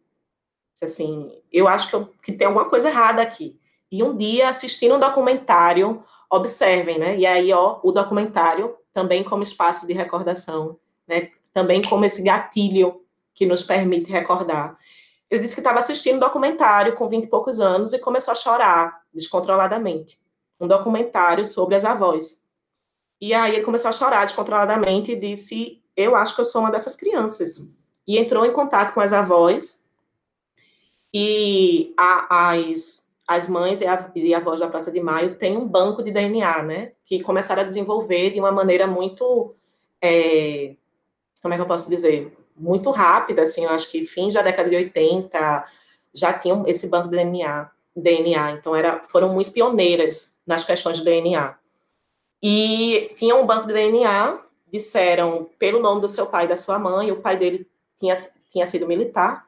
Speaker 3: Assim, eu acho que, eu, que tem alguma coisa errada aqui. E um dia, assistindo um documentário, observem, né? E aí, ó, o documentário também como espaço de recordação, né? Também como esse gatilho que nos permite recordar. Ele disse que estava assistindo um documentário com 20 e poucos anos e começou a chorar descontroladamente. Um documentário sobre as avós. E aí ele começou a chorar descontroladamente e disse: Eu acho que eu sou uma dessas crianças. E entrou em contato com as avós. E a, as, as mães e, a, e avós da Praça de Maio têm um banco de DNA, né? Que começaram a desenvolver de uma maneira muito. É, como é que eu posso dizer? Muito rápida, assim, eu acho que fins da década de 80 já tinham esse banco de DNA. DNA então era, foram muito pioneiras nas questões de DNA. E tinha um banco de DNA, disseram pelo nome do seu pai e da sua mãe, o pai dele tinha, tinha sido militar,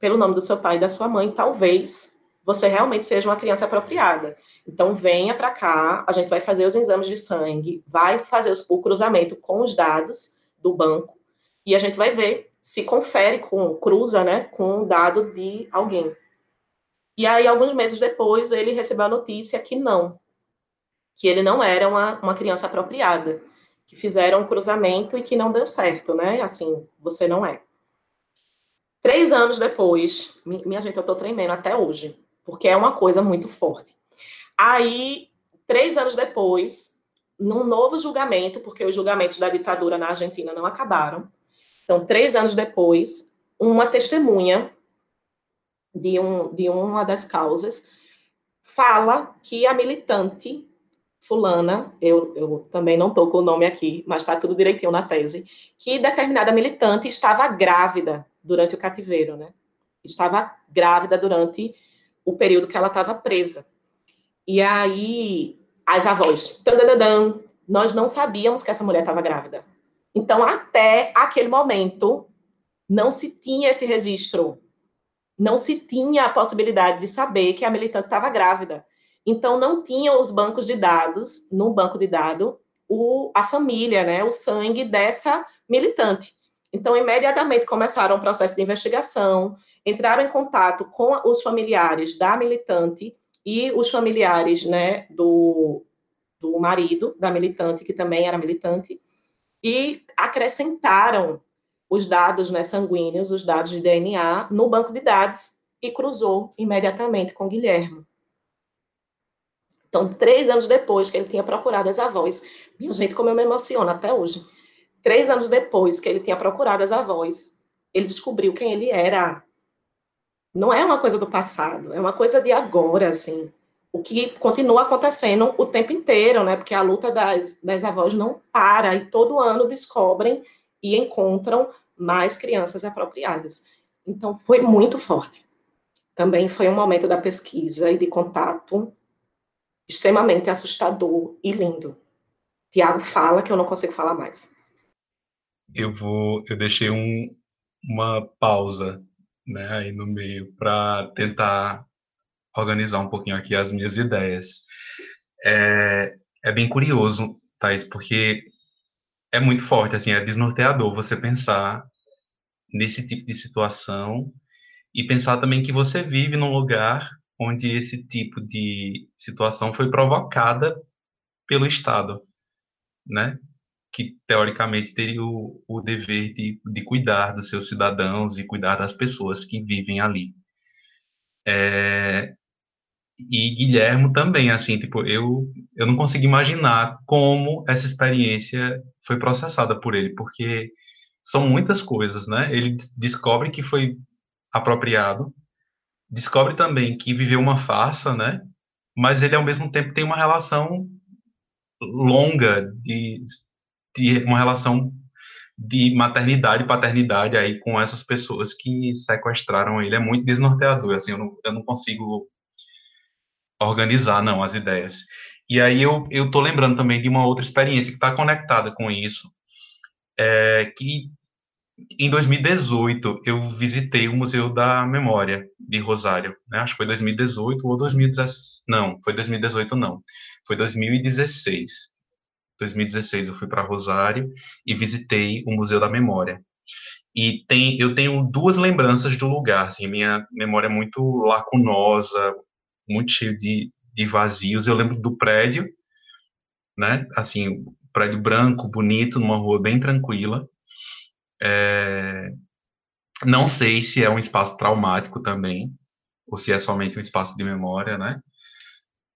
Speaker 3: pelo nome do seu pai e da sua mãe, talvez você realmente seja uma criança apropriada. Então, venha para cá, a gente vai fazer os exames de sangue, vai fazer o cruzamento com os dados do banco, e a gente vai ver se confere com, cruza, né, com o dado de alguém. E aí, alguns meses depois, ele recebeu a notícia que não, que ele não era uma, uma criança apropriada, que fizeram um cruzamento e que não deu certo, né? Assim, você não é. Três anos depois, minha gente, eu tô tremendo até hoje, porque é uma coisa muito forte. Aí, três anos depois, num novo julgamento, porque os julgamentos da ditadura na Argentina não acabaram. Então, três anos depois, uma testemunha de, um, de uma das causas fala que a militante fulana, eu, eu também não estou com o nome aqui, mas está tudo direitinho na tese, que determinada militante estava grávida durante o cativeiro, né? Estava grávida durante o período que ela estava presa. E aí, as avós, nós não sabíamos que essa mulher estava grávida. Então, até aquele momento, não se tinha esse registro, não se tinha a possibilidade de saber que a militante estava grávida. Então, não tinha os bancos de dados, no banco de dados, o, a família, né, o sangue dessa militante. Então, imediatamente começaram o processo de investigação, entraram em contato com os familiares da militante e os familiares né, do, do marido da militante, que também era militante, e acrescentaram os dados né, sanguíneos, os dados de DNA, no banco de dados e cruzou imediatamente com Guilherme. Então, três anos depois que ele tinha procurado as avós, minha gente, como eu me emociono até hoje. Três anos depois que ele tinha procurado as avós, ele descobriu quem ele era. Não é uma coisa do passado, é uma coisa de agora, assim. O que continua acontecendo o tempo inteiro, né? Porque a luta das, das avós não para e todo ano descobrem e encontram mais crianças apropriadas. Então, foi muito forte. Também foi um momento da pesquisa e de contato extremamente assustador e lindo. Tiago fala que eu não consigo falar mais.
Speaker 2: Eu vou, eu deixei um, uma pausa, né, aí no meio para tentar organizar um pouquinho aqui as minhas ideias. É, é bem curioso, Thais, porque é muito forte, assim, é desnorteador você pensar nesse tipo de situação e pensar também que você vive num lugar onde esse tipo de situação foi provocada pelo Estado, né? Que teoricamente teria o, o dever de, de cuidar dos seus cidadãos e cuidar das pessoas que vivem ali. É, e Guilhermo também, assim, tipo, eu, eu não consigo imaginar como essa experiência foi processada por ele, porque são muitas coisas, né? Ele descobre que foi apropriado, descobre também que viveu uma farsa, né? Mas ele, ao mesmo tempo, tem uma relação longa de, de uma relação de maternidade e paternidade aí com essas pessoas que sequestraram ele. É muito desnorteador, assim, eu não, eu não consigo organizar, não, as ideias. E aí eu, eu tô lembrando também de uma outra experiência que está conectada com isso, é, que em 2018 eu visitei o Museu da Memória de Rosário, né? acho que foi 2018 ou 2016, não, foi 2018 não, foi 2016. 2016 eu fui para Rosário e visitei o Museu da Memória. E tem, eu tenho duas lembranças do lugar, assim, minha memória é muito lacunosa, muito cheia de, de vazios. Eu lembro do prédio, né, assim, prédio branco, bonito, numa rua bem tranquila. É, não sei se é um espaço traumático também, ou se é somente um espaço de memória, né?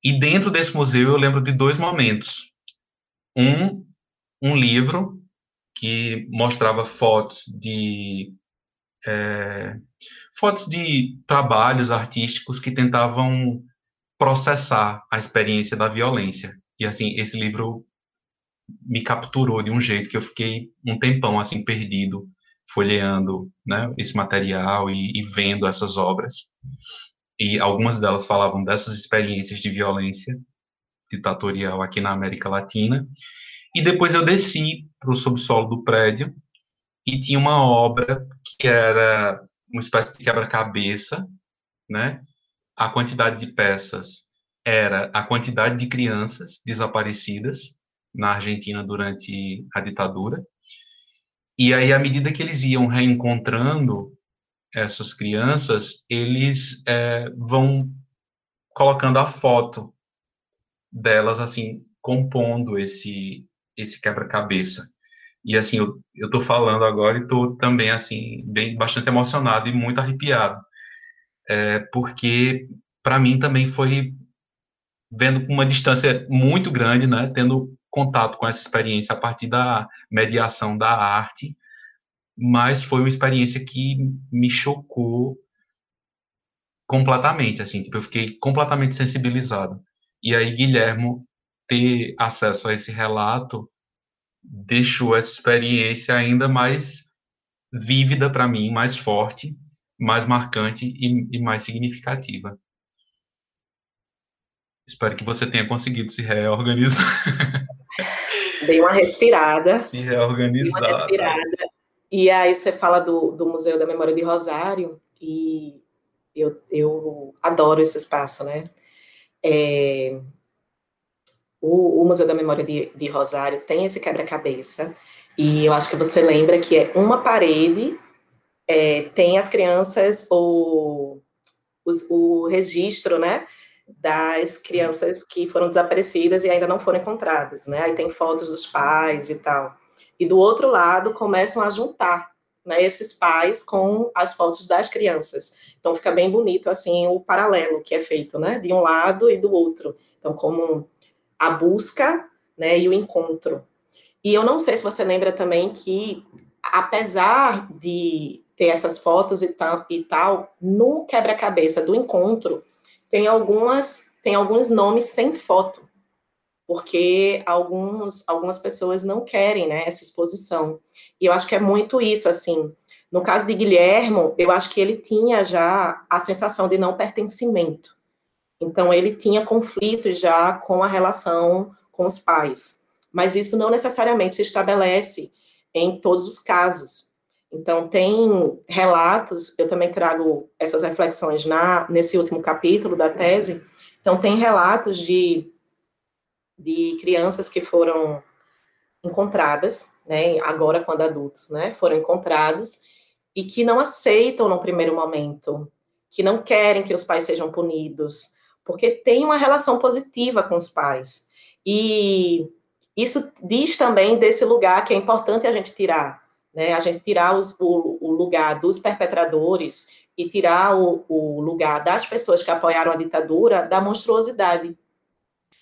Speaker 2: E dentro desse museu eu lembro de dois momentos um, um livro que mostrava fotos de é, fotos de trabalhos artísticos que tentavam processar a experiência da violência. E assim, esse livro me capturou de um jeito que eu fiquei um tempão assim perdido folheando, né, esse material e, e vendo essas obras. E algumas delas falavam dessas experiências de violência ditatorial aqui na América Latina. E depois eu desci para o subsolo do prédio e tinha uma obra que era uma espécie de quebra-cabeça, né? A quantidade de peças era a quantidade de crianças desaparecidas na Argentina durante a ditadura. E aí, à medida que eles iam reencontrando essas crianças, eles é, vão colocando a foto delas assim compondo esse esse quebra-cabeça. E assim, eu, eu tô falando agora e tô também assim bem bastante emocionado e muito arrepiado. É, porque para mim também foi vendo com uma distância muito grande, né, tendo contato com essa experiência a partir da mediação da arte, mas foi uma experiência que me chocou completamente, assim, tipo, eu fiquei completamente sensibilizado. E aí Guilhermo ter acesso a esse relato deixou essa experiência ainda mais vívida para mim, mais forte, mais marcante e, e, mais significativa. Espero que você tenha conseguido se reorganizar. [laughs]
Speaker 3: Dei uma respirada.
Speaker 2: Se reorganizar. Uma respirada.
Speaker 3: E aí você fala do, do Museu da Memória de Rosário, e eu, eu adoro esse espaço, né? É, o, o Museu da Memória de, de Rosário tem esse quebra-cabeça, e eu acho que você lembra que é uma parede, é, tem as crianças, o, o, o registro, né, das crianças que foram desaparecidas e ainda não foram encontradas, né? Aí tem fotos dos pais e tal. E do outro lado começam a juntar, né, esses pais com as fotos das crianças. Então fica bem bonito assim o paralelo que é feito, né, de um lado e do outro. Então como a busca né, e o encontro. E eu não sei se você lembra também que, apesar de ter essas fotos e tal, e tal no quebra-cabeça do encontro, tem algumas tem alguns nomes sem foto, porque alguns, algumas pessoas não querem né, essa exposição. E eu acho que é muito isso, assim. No caso de Guilhermo, eu acho que ele tinha já a sensação de não pertencimento. Então, ele tinha conflitos já com a relação com os pais. Mas isso não necessariamente se estabelece em todos os casos. Então, tem relatos, eu também trago essas reflexões na, nesse último capítulo da tese. Então, tem relatos de, de crianças que foram encontradas, né, agora quando adultos, né, foram encontrados e que não aceitam no primeiro momento, que não querem que os pais sejam punidos, porque tem uma relação positiva com os pais. E isso diz também desse lugar que é importante a gente tirar, né? A gente tirar os, o, o, lugar dos perpetradores e tirar o, o lugar das pessoas que apoiaram a ditadura da monstruosidade.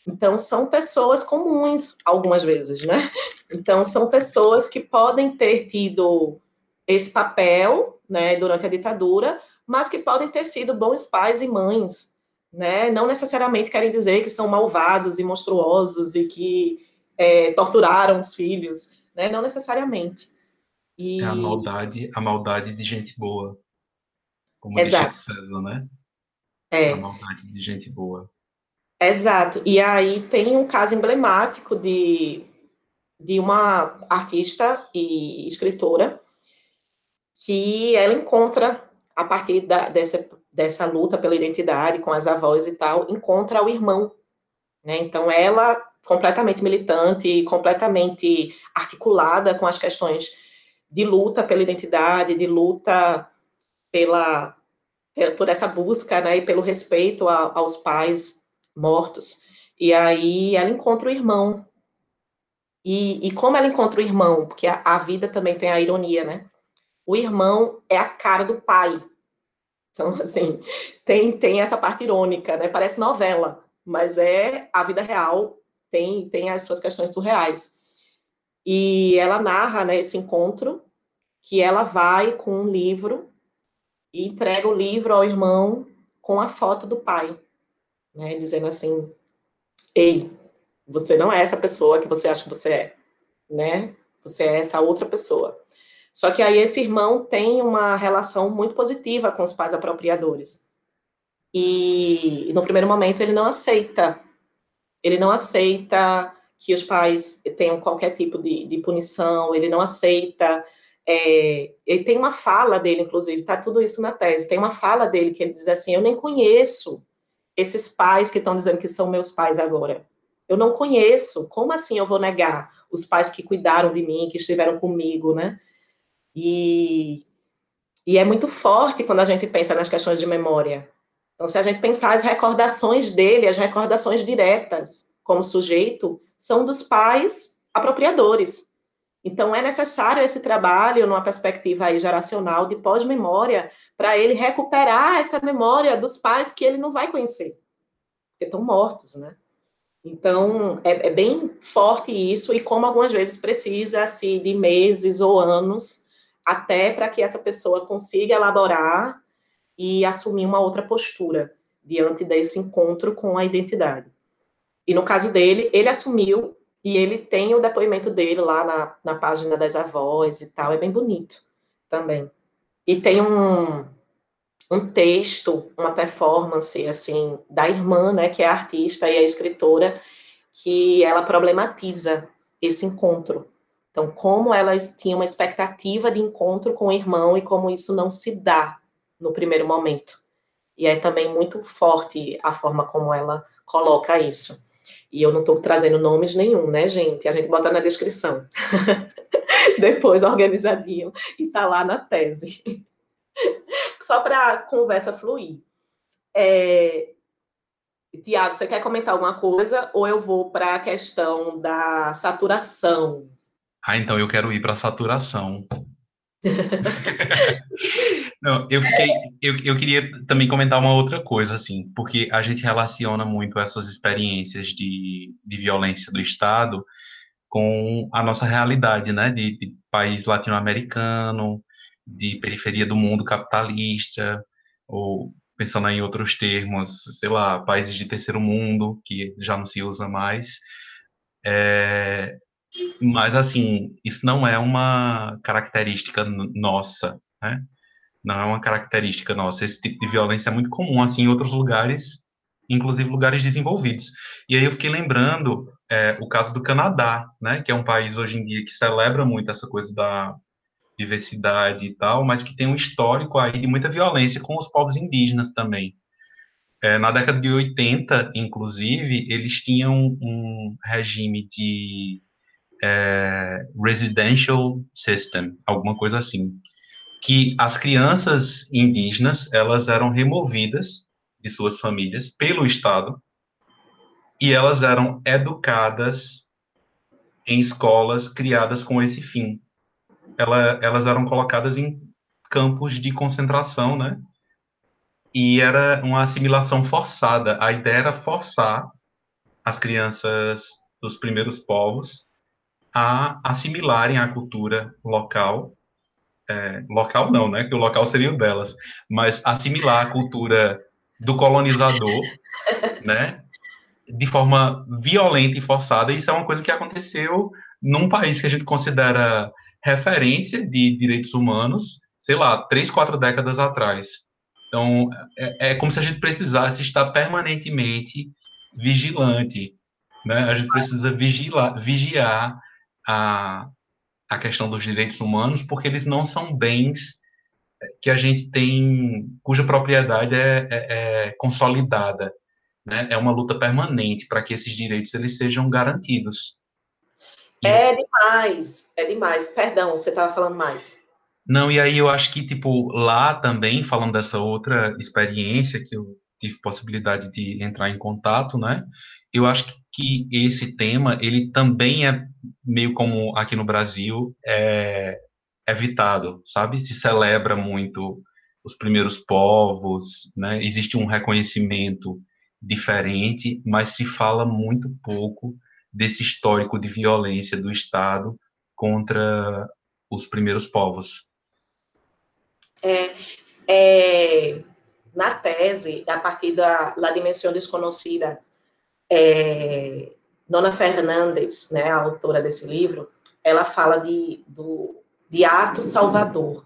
Speaker 3: Então, são pessoas comuns, algumas vezes, né? Então, são pessoas que podem ter tido esse papel, né, durante a ditadura, mas que podem ter sido bons pais e mães, né? Não necessariamente querem dizer que são malvados e monstruosos e que é, torturaram os filhos, né? Não necessariamente.
Speaker 2: E... É a maldade, a maldade de gente boa, como Exato. diz César, né? É. A maldade de gente boa.
Speaker 3: Exato. E aí tem um caso emblemático de, de uma artista e escritora que ela encontra, a partir da, dessa, dessa luta pela identidade com as avós e tal, encontra o irmão. Né? Então, ela, completamente militante, completamente articulada com as questões de luta pela identidade, de luta pela, por essa busca né, e pelo respeito a, aos pais mortos. E aí ela encontra o irmão. E, e como ela encontra o irmão? Porque a, a, vida também tem a ironia, né? O irmão é a cara do pai. Então, [laughs] assim, tem, tem essa parte irônica, né? Parece novela, mas é a vida real, tem, tem as suas questões surreais. E ela narra né, esse encontro, que ela vai com um livro e entrega o livro ao irmão com a foto do pai né, dizendo assim: "Ei, você não é essa pessoa que você acha que você é, né? Você é essa outra pessoa". Só que aí esse irmão tem uma relação muito positiva com os pais apropriadores. E, no primeiro momento ele não aceita, ele não aceita que os pais tenham qualquer tipo de, de punição, ele não aceita. É, ele tem uma fala dele, inclusive, tá tudo isso na tese. Tem uma fala dele que ele diz assim: Eu nem conheço esses pais que estão dizendo que são meus pais agora. Eu não conheço. Como assim eu vou negar os pais que cuidaram de mim, que estiveram comigo, né? E, e é muito forte quando a gente pensa nas questões de memória. Então, se a gente pensar as recordações dele, as recordações diretas como sujeito, são dos pais apropriadores. Então, é necessário esse trabalho, numa perspectiva aí geracional de pós-memória, para ele recuperar essa memória dos pais que ele não vai conhecer, porque estão mortos, né? Então, é, é bem forte isso, e como algumas vezes precisa-se de meses ou anos até para que essa pessoa consiga elaborar e assumir uma outra postura diante desse encontro com a identidade. E no caso dele, ele assumiu e ele tem o depoimento dele lá na, na página das avós e tal, é bem bonito também. E tem um, um texto, uma performance, assim, da irmã, né, que é artista e escritora, que ela problematiza esse encontro. Então, como ela tinha uma expectativa de encontro com o irmão e como isso não se dá no primeiro momento. E é também muito forte a forma como ela coloca isso. E eu não estou trazendo nomes nenhum, né, gente? A gente bota na descrição. [laughs] Depois, organizadinho. E tá lá na tese. Só para a conversa fluir. É... Tiago, você quer comentar alguma coisa? Ou eu vou para a questão da saturação?
Speaker 2: Ah, então eu quero ir para a saturação. [laughs] Não, eu fiquei, eu, eu queria também comentar uma outra coisa, assim, porque a gente relaciona muito essas experiências de, de violência do Estado com a nossa realidade, né, de, de país latino-americano, de periferia do mundo capitalista, ou pensando em outros termos, sei lá, países de terceiro mundo, que já não se usa mais. É, mas, assim, isso não é uma característica nossa, né? Não é uma característica nossa. Esse tipo de violência é muito comum, assim, em outros lugares, inclusive lugares desenvolvidos. E aí eu fiquei lembrando é, o caso do Canadá, né? Que é um país, hoje em dia, que celebra muito essa coisa da diversidade e tal, mas que tem um histórico aí de muita violência com os povos indígenas também. É, na década de 80, inclusive, eles tinham um regime de é, residential system, alguma coisa assim, que as crianças indígenas elas eram removidas de suas famílias pelo Estado e elas eram educadas em escolas criadas com esse fim. Ela, elas eram colocadas em campos de concentração, né? E era uma assimilação forçada. A ideia era forçar as crianças dos primeiros povos a assimilarem a cultura local é, local não, né? Que o local seria o delas, mas assimilar a cultura do colonizador, [laughs] né? De forma violenta e forçada. Isso é uma coisa que aconteceu num país que a gente considera referência de direitos humanos, sei lá, três, quatro décadas atrás. Então, é, é como se a gente precisasse estar permanentemente vigilante, né? A gente precisa vigilar, vigiar a, a questão dos direitos humanos, porque eles não são bens que a gente tem, cuja propriedade é, é, é consolidada, né? É uma luta permanente para que esses direitos eles sejam garantidos.
Speaker 3: É demais, é demais. Perdão, você estava falando mais.
Speaker 2: Não, e aí eu acho que, tipo, lá também, falando dessa outra experiência que eu tive possibilidade de entrar em contato, né? Eu acho que esse tema, ele também é meio como aqui no Brasil, é evitado, sabe? Se celebra muito os primeiros povos, né? Existe um reconhecimento diferente, mas se fala muito pouco desse histórico de violência do Estado contra os primeiros povos.
Speaker 3: É, é, na tese, a partir da La Dimensão Desconhecida, é, Nona Fernandes, né, a autora desse livro, ela fala de, do, de ato salvador,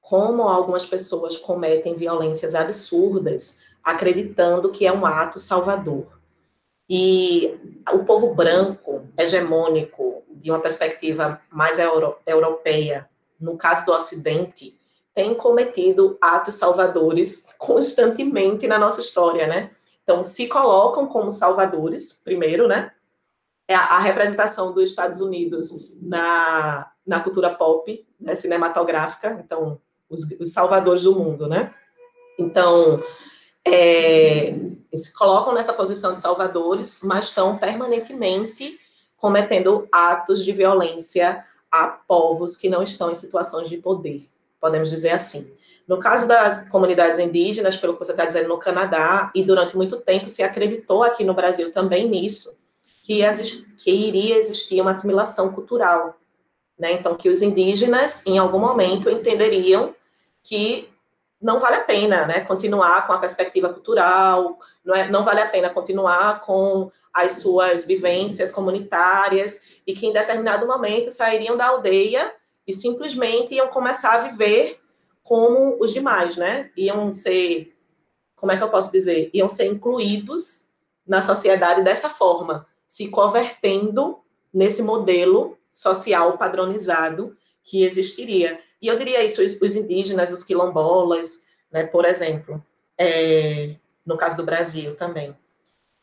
Speaker 3: como algumas pessoas cometem violências absurdas, acreditando que é um ato salvador. E o povo branco, hegemônico, de uma perspectiva mais euro, europeia, no caso do Ocidente, tem cometido atos salvadores [laughs] constantemente na nossa história, né? Então, se colocam como salvadores, primeiro, né? É a, a representação dos Estados Unidos na, na cultura pop, né, cinematográfica, então, os, os salvadores do mundo, né? Então, é, se colocam nessa posição de salvadores, mas estão permanentemente cometendo atos de violência a povos que não estão em situações de poder podemos dizer assim. No caso das comunidades indígenas, pelo que você está dizendo no Canadá, e durante muito tempo se acreditou aqui no Brasil também nisso, que, que iria existir uma assimilação cultural. Né? Então, que os indígenas, em algum momento, entenderiam que não vale a pena né, continuar com a perspectiva cultural, não, é, não vale a pena continuar com as suas vivências comunitárias, e que em determinado momento sairiam da aldeia e simplesmente iam começar a viver como os demais, né? Iam ser, como é que eu posso dizer? Iam ser incluídos na sociedade dessa forma, se convertendo nesse modelo social padronizado que existiria. E eu diria isso, os, indígenas, os quilombolas, né, por exemplo, é, no caso do Brasil também.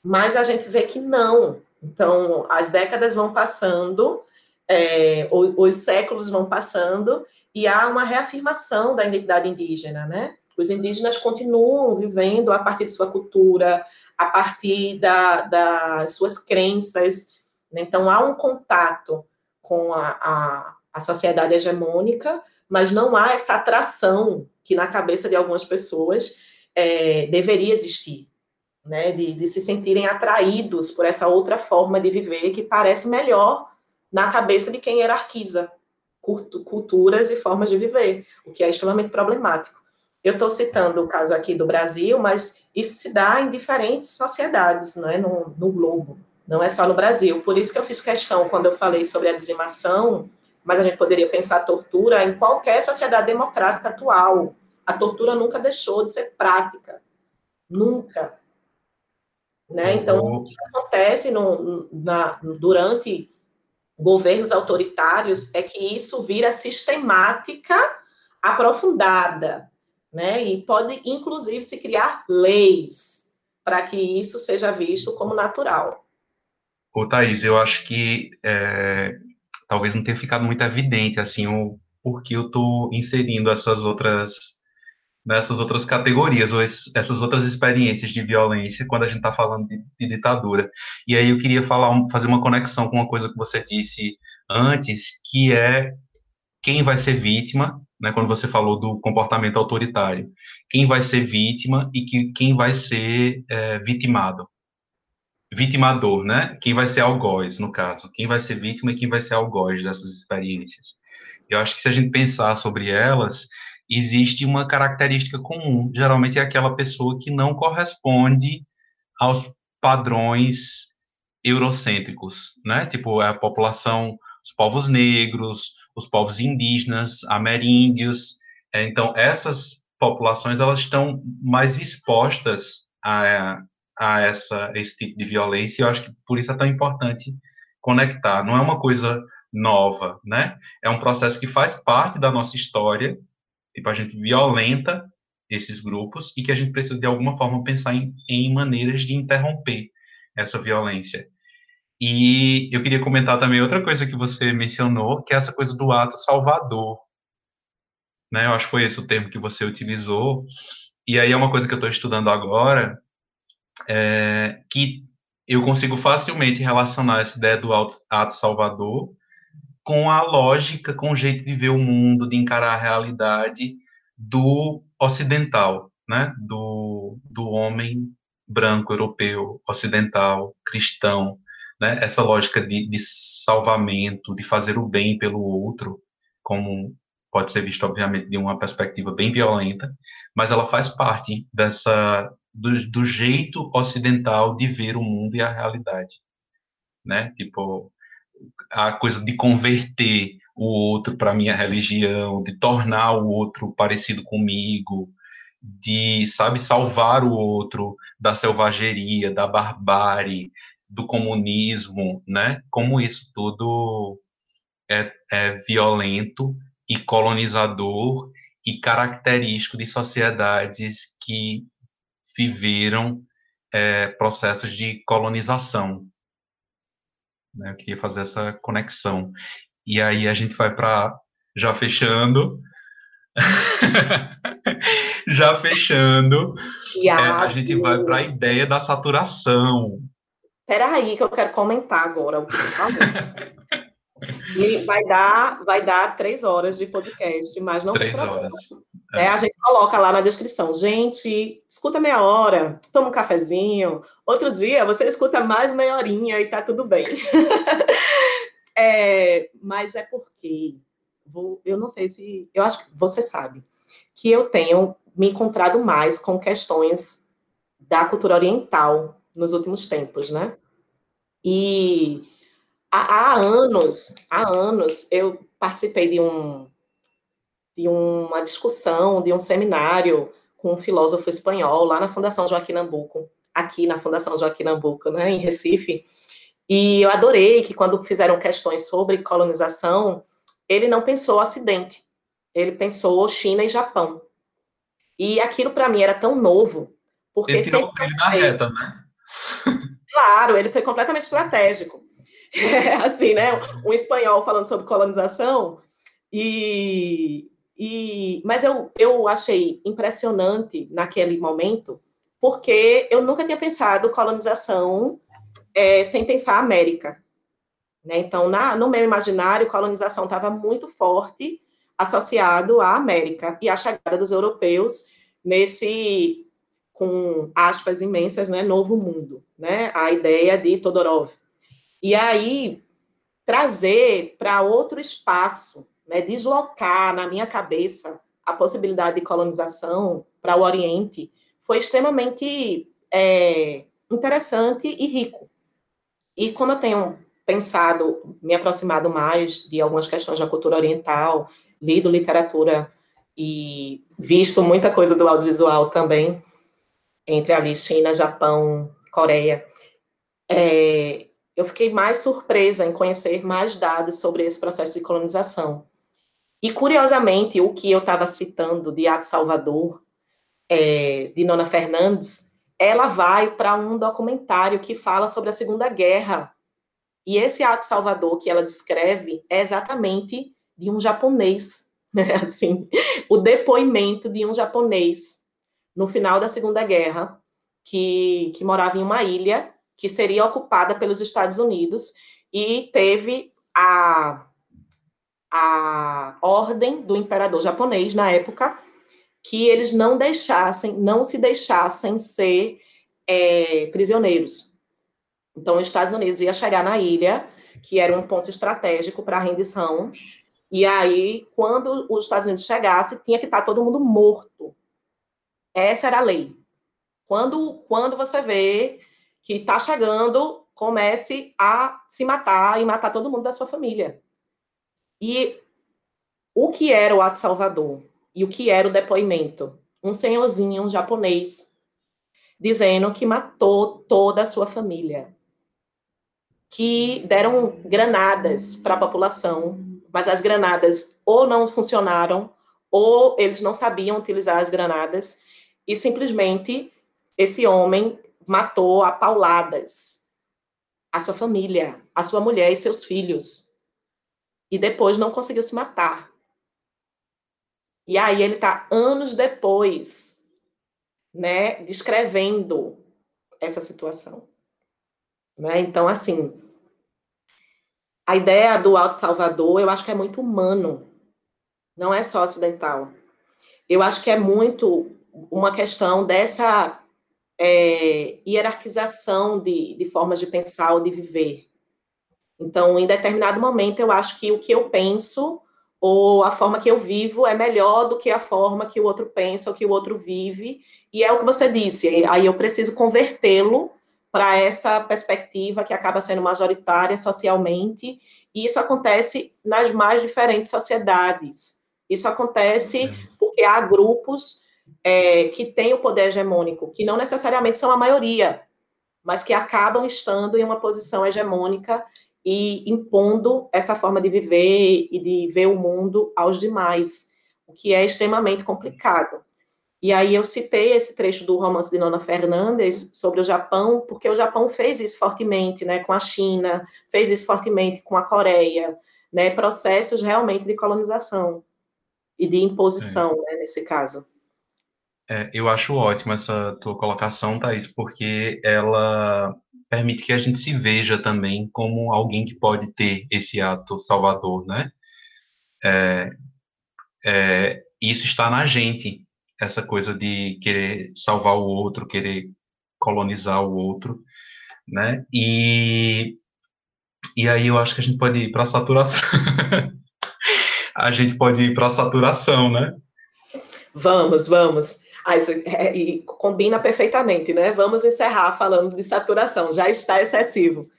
Speaker 3: Mas a gente vê que não. Então, as décadas vão passando é, os, os séculos vão passando e há uma reafirmação da identidade indígena, né? Os indígenas continuam vivendo a partir de sua cultura, a partir da, das suas crenças. Né? Então, há um contato com a, a, a, sociedade hegemônica, mas não há essa atração que, na cabeça de algumas pessoas, é, deveria existir. Né? De, de se sentirem atraídos por essa outra forma de viver que parece melhor na cabeça de quem hierarquiza culturas e formas de viver, o que é extremamente problemático. Eu estou citando o caso aqui do Brasil, mas isso se dá em diferentes sociedades, não é no, no globo, não é só no Brasil. Por isso que eu fiz questão quando eu falei sobre a dizimação, mas a gente poderia pensar a tortura em qualquer sociedade democrática atual. A tortura nunca deixou de ser prática, nunca. Né? Então, o que acontece no, na, durante governos autoritários é que isso vira sistemática aprofundada, né? E pode, inclusive, se criar leis para que isso seja visto como natural.
Speaker 2: Ô, Thaís, eu acho que é, talvez não tenha ficado muito evidente, assim, o porquê eu estou inserindo essas outras nessas outras categorias, ou essas outras experiências de violência, quando a gente está falando de, de, ditadura. E aí eu queria falar, fazer uma conexão com uma coisa que você disse antes, que é quem vai ser vítima, né, quando você falou do comportamento autoritário, quem vai ser vítima e que, quem vai ser é, vitimado. Vitimador, né? Quem vai ser algoz, no caso. Quem vai ser vítima e quem vai ser algoz dessas experiências. Eu acho que se a gente pensar sobre elas, existe uma característica comum. Geralmente é aquela pessoa que não corresponde aos padrões eurocêntricos, né? Tipo, é a população, os povos negros, os povos indígenas, ameríndios. É, então, essas populações, elas estão mais expostas a, a essa, esse tipo de violência, e eu acho que por isso é tão importante conectar. Não é uma coisa nova, né? É um processo que faz parte da nossa história, tipo, a gente violenta esses grupos e que a gente precisa, de alguma forma, pensar em, em maneiras de interromper essa violência. E eu queria comentar também outra coisa que você mencionou, que é essa coisa do ato salvador. Né? Eu acho que foi esse o termo que você utilizou. E aí é uma coisa que eu estou estudando agora, é, que eu consigo facilmente relacionar essa ideia do ato salvador com a lógica, com o jeito de ver o mundo, de encarar a realidade do ocidental, né? do, do homem branco, europeu, ocidental, cristão, né, essa lógica de, de salvamento, de fazer o bem pelo outro, como pode ser visto, obviamente, de uma perspectiva bem violenta, mas ela faz parte dessa do, do, jeito ocidental de ver o mundo e a realidade, né? Tipo a coisa de converter o outro para minha religião, de tornar o outro parecido comigo, de sabe salvar o outro da selvageria, da barbárie, do comunismo, né? Como isso tudo é, é violento e colonizador e característico de sociedades que viveram é, processos de colonização. Né? Eu queria fazer essa conexão. E aí a gente vai para, já fechando, [laughs] já fechando, é, a gente vai para a ideia da saturação,
Speaker 3: Peraí, que eu quero comentar agora o que falou. E vai dar, vai dar três horas de podcast, mas não
Speaker 2: três horas.
Speaker 3: É. A gente coloca lá na descrição, gente, escuta meia hora, toma um cafezinho. Outro dia você escuta mais meia horinha e tá tudo bem. [laughs] é, mas é porque vou, eu não sei se, eu acho que você sabe que eu tenho me encontrado mais com questões da cultura oriental nos últimos tempos, né? E há, há anos, há anos, eu participei de um de uma discussão, de um seminário com um filósofo espanhol lá na Fundação Joaquim Nabuco, aqui na Fundação Joaquim Nabuco, né, em Recife. E eu adorei que quando fizeram questões sobre colonização, ele não pensou Ocidente, ele pensou China e Japão. E aquilo para mim era tão novo, porque
Speaker 2: ele tirou ele na reta, né?
Speaker 3: Claro, ele foi completamente estratégico. É, [laughs] assim, né? Um espanhol falando sobre colonização e, e mas eu, eu achei impressionante naquele momento porque eu nunca tinha pensado colonização é, sem pensar América. Né? Então, na, no meu imaginário, colonização estava muito forte associado à América e à chegada dos europeus nesse com aspas imensas, né, novo mundo, né, a ideia de Todorov. E aí trazer para outro espaço, né, deslocar na minha cabeça a possibilidade de colonização para o Oriente foi extremamente é, interessante e rico. E como eu tenho pensado, me aproximado mais de algumas questões da cultura oriental, lido literatura e visto muita coisa do audiovisual também, entre ali China, Japão, Coreia, é, eu fiquei mais surpresa em conhecer mais dados sobre esse processo de colonização. E, curiosamente, o que eu estava citando de Ato Salvador, é, de Nona Fernandes, ela vai para um documentário que fala sobre a Segunda Guerra. E esse Ato Salvador que ela descreve é exatamente de um japonês, [laughs] né? assim, o depoimento de um japonês no final da Segunda Guerra, que, que morava em uma ilha que seria ocupada pelos Estados Unidos e teve a, a ordem do imperador japonês na época que eles não deixassem, não se deixassem ser é, prisioneiros. Então, os Estados Unidos ia chegar na ilha, que era um ponto estratégico para a rendição, E aí, quando os Estados Unidos chegasse, tinha que estar todo mundo morto. Essa era a lei. Quando, quando você vê que está chegando, comece a se matar e matar todo mundo da sua família. E o que era o ato salvador? E o que era o depoimento? Um senhorzinho um japonês dizendo que matou toda a sua família. Que deram granadas para a população, mas as granadas ou não funcionaram, ou eles não sabiam utilizar as granadas, e simplesmente esse homem matou a pauladas a sua família, a sua mulher e seus filhos. E depois não conseguiu se matar. E aí ele está anos depois, né, descrevendo essa situação. Né? Então, assim, a ideia do Alto Salvador, eu acho que é muito humano, não é só ocidental. Eu acho que é muito uma questão dessa é, hierarquização de, de formas de pensar ou de viver. Então, em determinado momento, eu acho que o que eu penso ou a forma que eu vivo é melhor do que a forma que o outro pensa ou que o outro vive. E é o que você disse, aí eu preciso convertê-lo para essa perspectiva que acaba sendo majoritária socialmente, e isso acontece nas mais diferentes sociedades. Isso acontece porque há grupos é, que têm o poder hegemônico, que não necessariamente são a maioria, mas que acabam estando em uma posição hegemônica e impondo essa forma de viver e de ver o mundo aos demais, o que é extremamente complicado. E aí eu citei esse trecho do romance de Nona Fernandes sobre o Japão, porque o Japão fez isso fortemente, né, com a China, fez isso fortemente com a Coreia, né, processos realmente de colonização e de imposição, né, nesse caso.
Speaker 2: É, eu acho ótima essa tua colocação, Thaís, porque ela permite que a gente se veja também como alguém que pode ter esse ato salvador, né? É, é, isso está na gente, essa coisa de querer salvar o outro, querer colonizar o outro, né? E, e aí eu acho que a gente pode ir para a saturação. [laughs] a gente pode ir para a saturação, né?
Speaker 3: Vamos, vamos. Ah, isso é, e combina perfeitamente, né? Vamos encerrar falando de saturação, já está excessivo.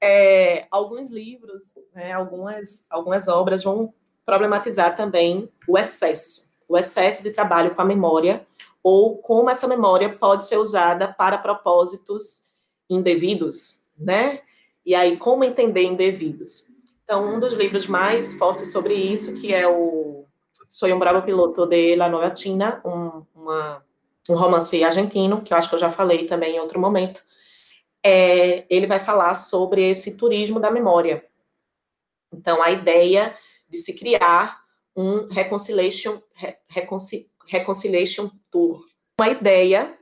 Speaker 3: É, alguns livros, né, algumas, algumas obras vão problematizar também o excesso, o excesso de trabalho com a memória, ou como essa memória pode ser usada para propósitos indevidos, né? E aí, como entender indevidos? Então, um dos livros mais fortes sobre isso, que é o Soy um bravo piloto de La Nova China, um, uma, um romance argentino, que eu acho que eu já falei também em outro momento. É, ele vai falar sobre esse turismo da memória. Então, a ideia de se criar um reconciliation, reconcil, reconciliation tour. Uma ideia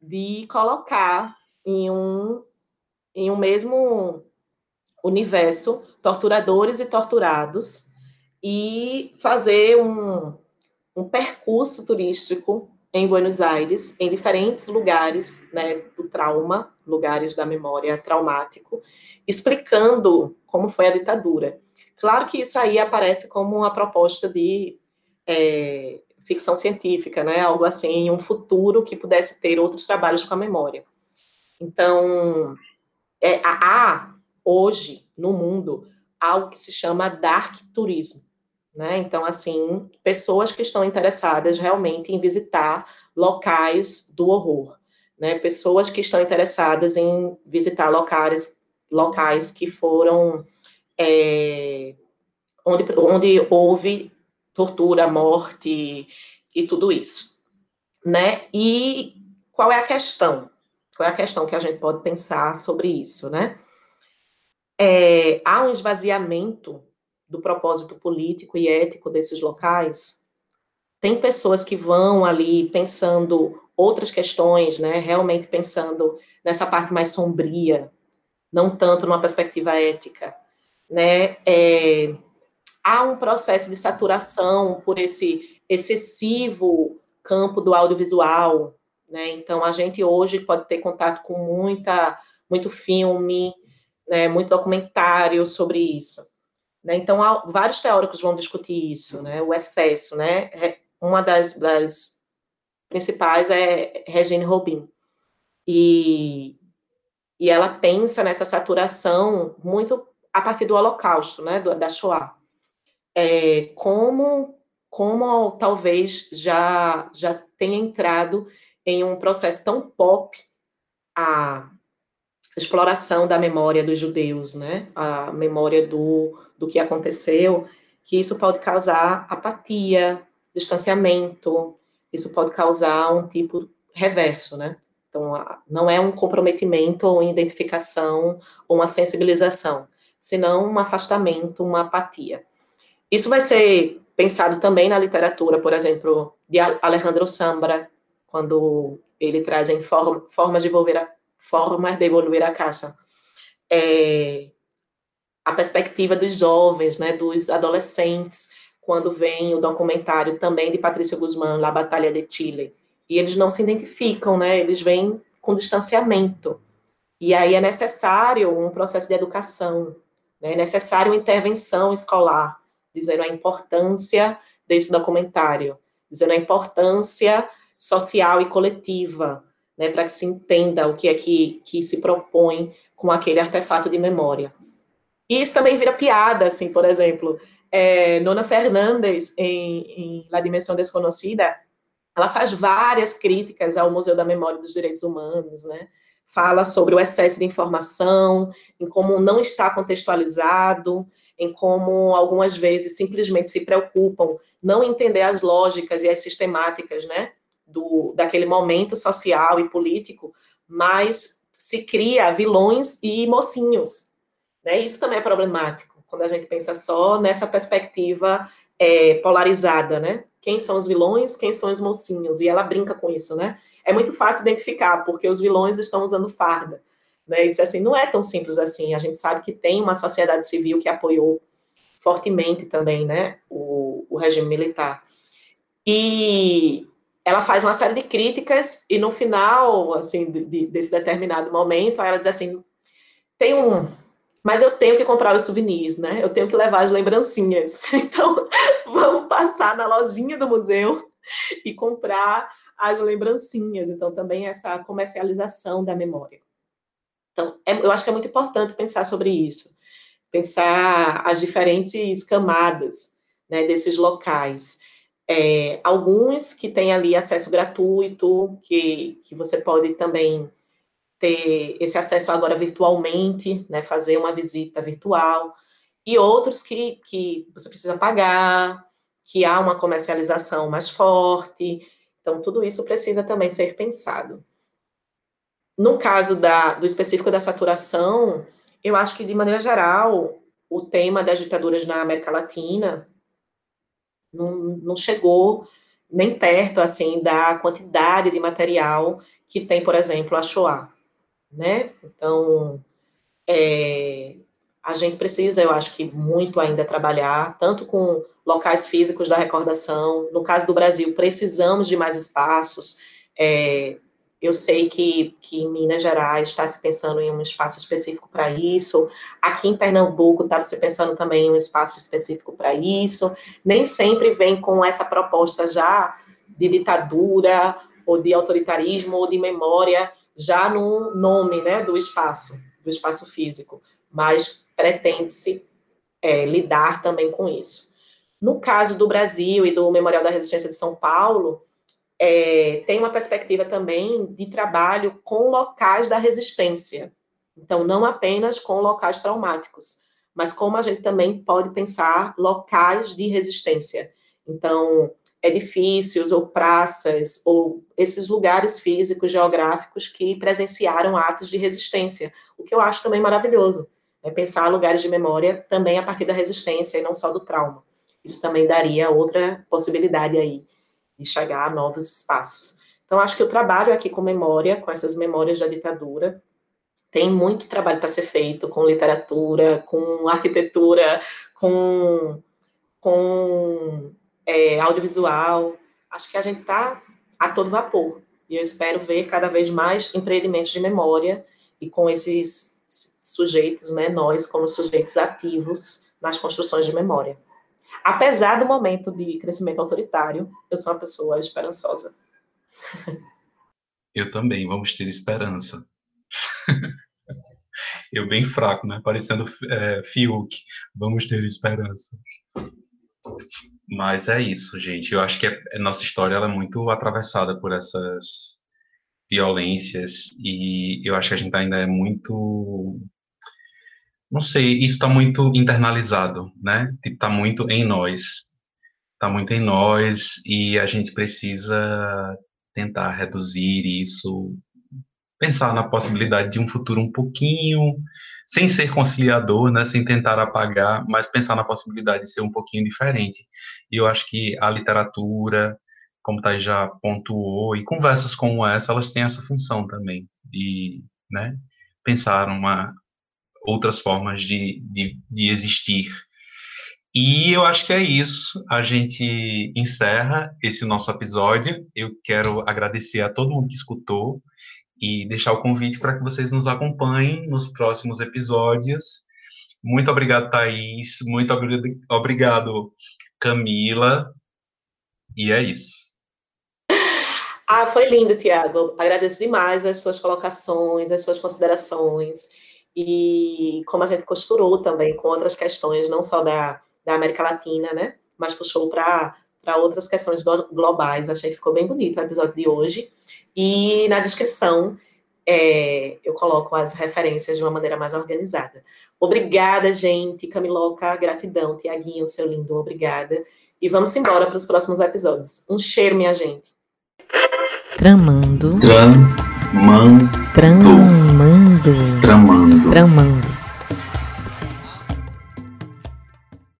Speaker 3: de colocar em um, em um mesmo universo torturadores e torturados e fazer um, um percurso turístico em Buenos Aires, em diferentes lugares né, do trauma, lugares da memória traumático, explicando como foi a ditadura. Claro que isso aí aparece como uma proposta de é, ficção científica, né, algo assim, um futuro que pudesse ter outros trabalhos com a memória. Então, é, há hoje no mundo algo que se chama dark turismo, né? Então, assim, pessoas que estão interessadas realmente em visitar locais do horror, né? Pessoas que estão interessadas em visitar locais, locais que foram é, onde, onde houve tortura, morte e tudo isso, né? E qual é a questão? Qual é a questão que a gente pode pensar sobre isso, né? É, há um esvaziamento do propósito político e ético desses locais, tem pessoas que vão ali pensando outras questões, né, realmente pensando nessa parte mais sombria, não tanto numa perspectiva ética, né, é, há um processo de saturação por esse excessivo campo do audiovisual, né, então a gente hoje pode ter contato com muita, muito filme, né, muito documentário sobre isso. Né? Então, há, vários teóricos vão discutir isso, né? o excesso. Né? Uma das, das principais é Regine Robin. E, e ela pensa nessa saturação muito a partir do Holocausto, né? da Shoah. É, como, como talvez já, já tenha entrado em um processo tão pop a exploração da memória dos judeus, né? A memória do, do que aconteceu, que isso pode causar apatia, distanciamento, isso pode causar um tipo reverso, né? Então, não é um comprometimento ou identificação ou uma sensibilização, senão um afastamento, uma apatia. Isso vai ser pensado também na literatura, por exemplo, de Alejandro Sambra, quando ele traz em form, formas de envolver a, formas de evoluir a caixa. É, a perspectiva dos jovens, né, dos adolescentes, quando vem o documentário também de Patrícia Guzmán, La Batalha de Chile, e eles não se identificam, né, eles vêm com distanciamento. E aí é necessário um processo de educação, né, é necessário uma intervenção escolar, dizendo a importância desse documentário, dizendo a importância social e coletiva, né, para que se entenda o que é que, que se propõe com aquele artefato de memória. E isso também vira piada, assim, por exemplo, é, Nona Fernandes, em, em La Dimensão Desconhecida, ela faz várias críticas ao Museu da Memória dos Direitos Humanos, né? Fala sobre o excesso de informação, em como não está contextualizado, em como algumas vezes simplesmente se preocupam não entender as lógicas e as sistemáticas, né? Do, daquele momento social e político, mas se cria vilões e mocinhos. Né? Isso também é problemático, quando a gente pensa só nessa perspectiva é, polarizada, né? Quem são os vilões, quem são os mocinhos? E ela brinca com isso, né? É muito fácil identificar, porque os vilões estão usando farda. Né? E diz assim, não é tão simples assim. A gente sabe que tem uma sociedade civil que apoiou fortemente também, né, o, o regime militar. E, ela faz uma série de críticas e no final, assim, de, desse determinado momento, ela diz assim, tem um, mas eu tenho que comprar os souvenirs, né? Eu tenho que levar as lembrancinhas. [laughs] Então, vamos passar na lojinha do museu e comprar as lembrancinhas. Então, também essa comercialização da memória. Então, é, eu acho que é muito importante pensar sobre isso, pensar as diferentes camadas né, desses locais. É, alguns que têm ali acesso gratuito, que, que você pode também ter esse acesso agora virtualmente, né, fazer uma visita virtual, e outros que, que você precisa pagar, que há uma comercialização mais forte. Então, tudo isso precisa também ser pensado. No caso da, do específico da saturação, eu acho que, de maneira geral, o tema das ditaduras na América Latina não, não chegou nem perto assim da quantidade de material que tem, por exemplo, a Shoah, né? Então, é, a gente precisa, eu acho que muito ainda trabalhar, tanto com locais físicos da recordação. No caso do Brasil, precisamos de mais espaços. É, eu sei que, que em Minas Gerais está se pensando em um espaço específico para isso. Aqui em Pernambuco está se pensando também em um espaço específico para isso. Nem sempre vem com essa proposta já de ditadura ou de autoritarismo ou de memória já no nome né, do espaço, do espaço físico, mas pretende-se é, lidar também com isso. No caso do Brasil e do Memorial da Resistência de São Paulo, é, tem uma perspectiva também de trabalho com locais da resistência. Então, não apenas com locais traumáticos, mas como a gente também pode pensar locais de resistência. Então, edifícios ou praças ou esses lugares físicos, geográficos que presenciaram atos de resistência, o que eu acho também maravilhoso. É pensar lugares de memória também a partir da resistência e não só do trauma. Isso também daria outra possibilidade aí de chegar a novos espaços. Então, acho que o trabalho aqui com memória, com essas memórias da ditadura, tem muito trabalho para ser feito com literatura, com arquitetura, com, com é, audiovisual. Acho que a gente está a todo vapor. E eu espero ver cada vez mais empreendimentos de memória e com esses sujeitos, né, nós como sujeitos ativos nas construções de memória. Apesar do momento de crescimento autoritário, eu sou uma pessoa esperançosa.
Speaker 2: Eu também, vamos ter esperança. [laughs] eu bem fraco, né? Parecendo é, Fiuk. Vamos ter esperança. Mas é isso, gente. Eu acho que a é, nossa história é muito atravessada por essas violências e eu acho que a gente ainda é muito não sei, isso está muito internalizado, né? Tipo, tá muito em nós. Está muito em nós e a gente precisa tentar reduzir isso, pensar na possibilidade de um futuro um pouquinho, sem ser conciliador, né, sem tentar apagar, mas pensar na possibilidade de ser um pouquinho diferente. E eu acho que a literatura, como Thais já pontuou, e conversas como essa, elas têm essa função também, de né, pensar uma, outras formas de, de, de existir. E eu acho que é isso. A gente encerra esse nosso episódio. Eu quero agradecer a todo mundo que escutou e deixar o convite para que vocês nos acompanhem nos próximos episódios. Muito obrigado, Thaís. Muito obrigado, Camila. E é isso.
Speaker 3: Ah, foi lindo, Tiago. Agradeço demais as suas colocações, as suas considerações. E como a gente costurou também com outras questões, não só da, da América Latina, né? Mas puxou para outras questões globais. Achei que ficou bem bonito o episódio de hoje. E na descrição é, eu coloco as referências de uma maneira mais organizada. Obrigada, gente. Camiloca, gratidão. Tiaguinho, seu lindo, obrigada. E vamos embora para os próximos episódios. Um cheiro, minha gente.
Speaker 1: Tramando.
Speaker 2: Tramando.
Speaker 1: Tramando.
Speaker 2: Tramando.
Speaker 1: Tramando.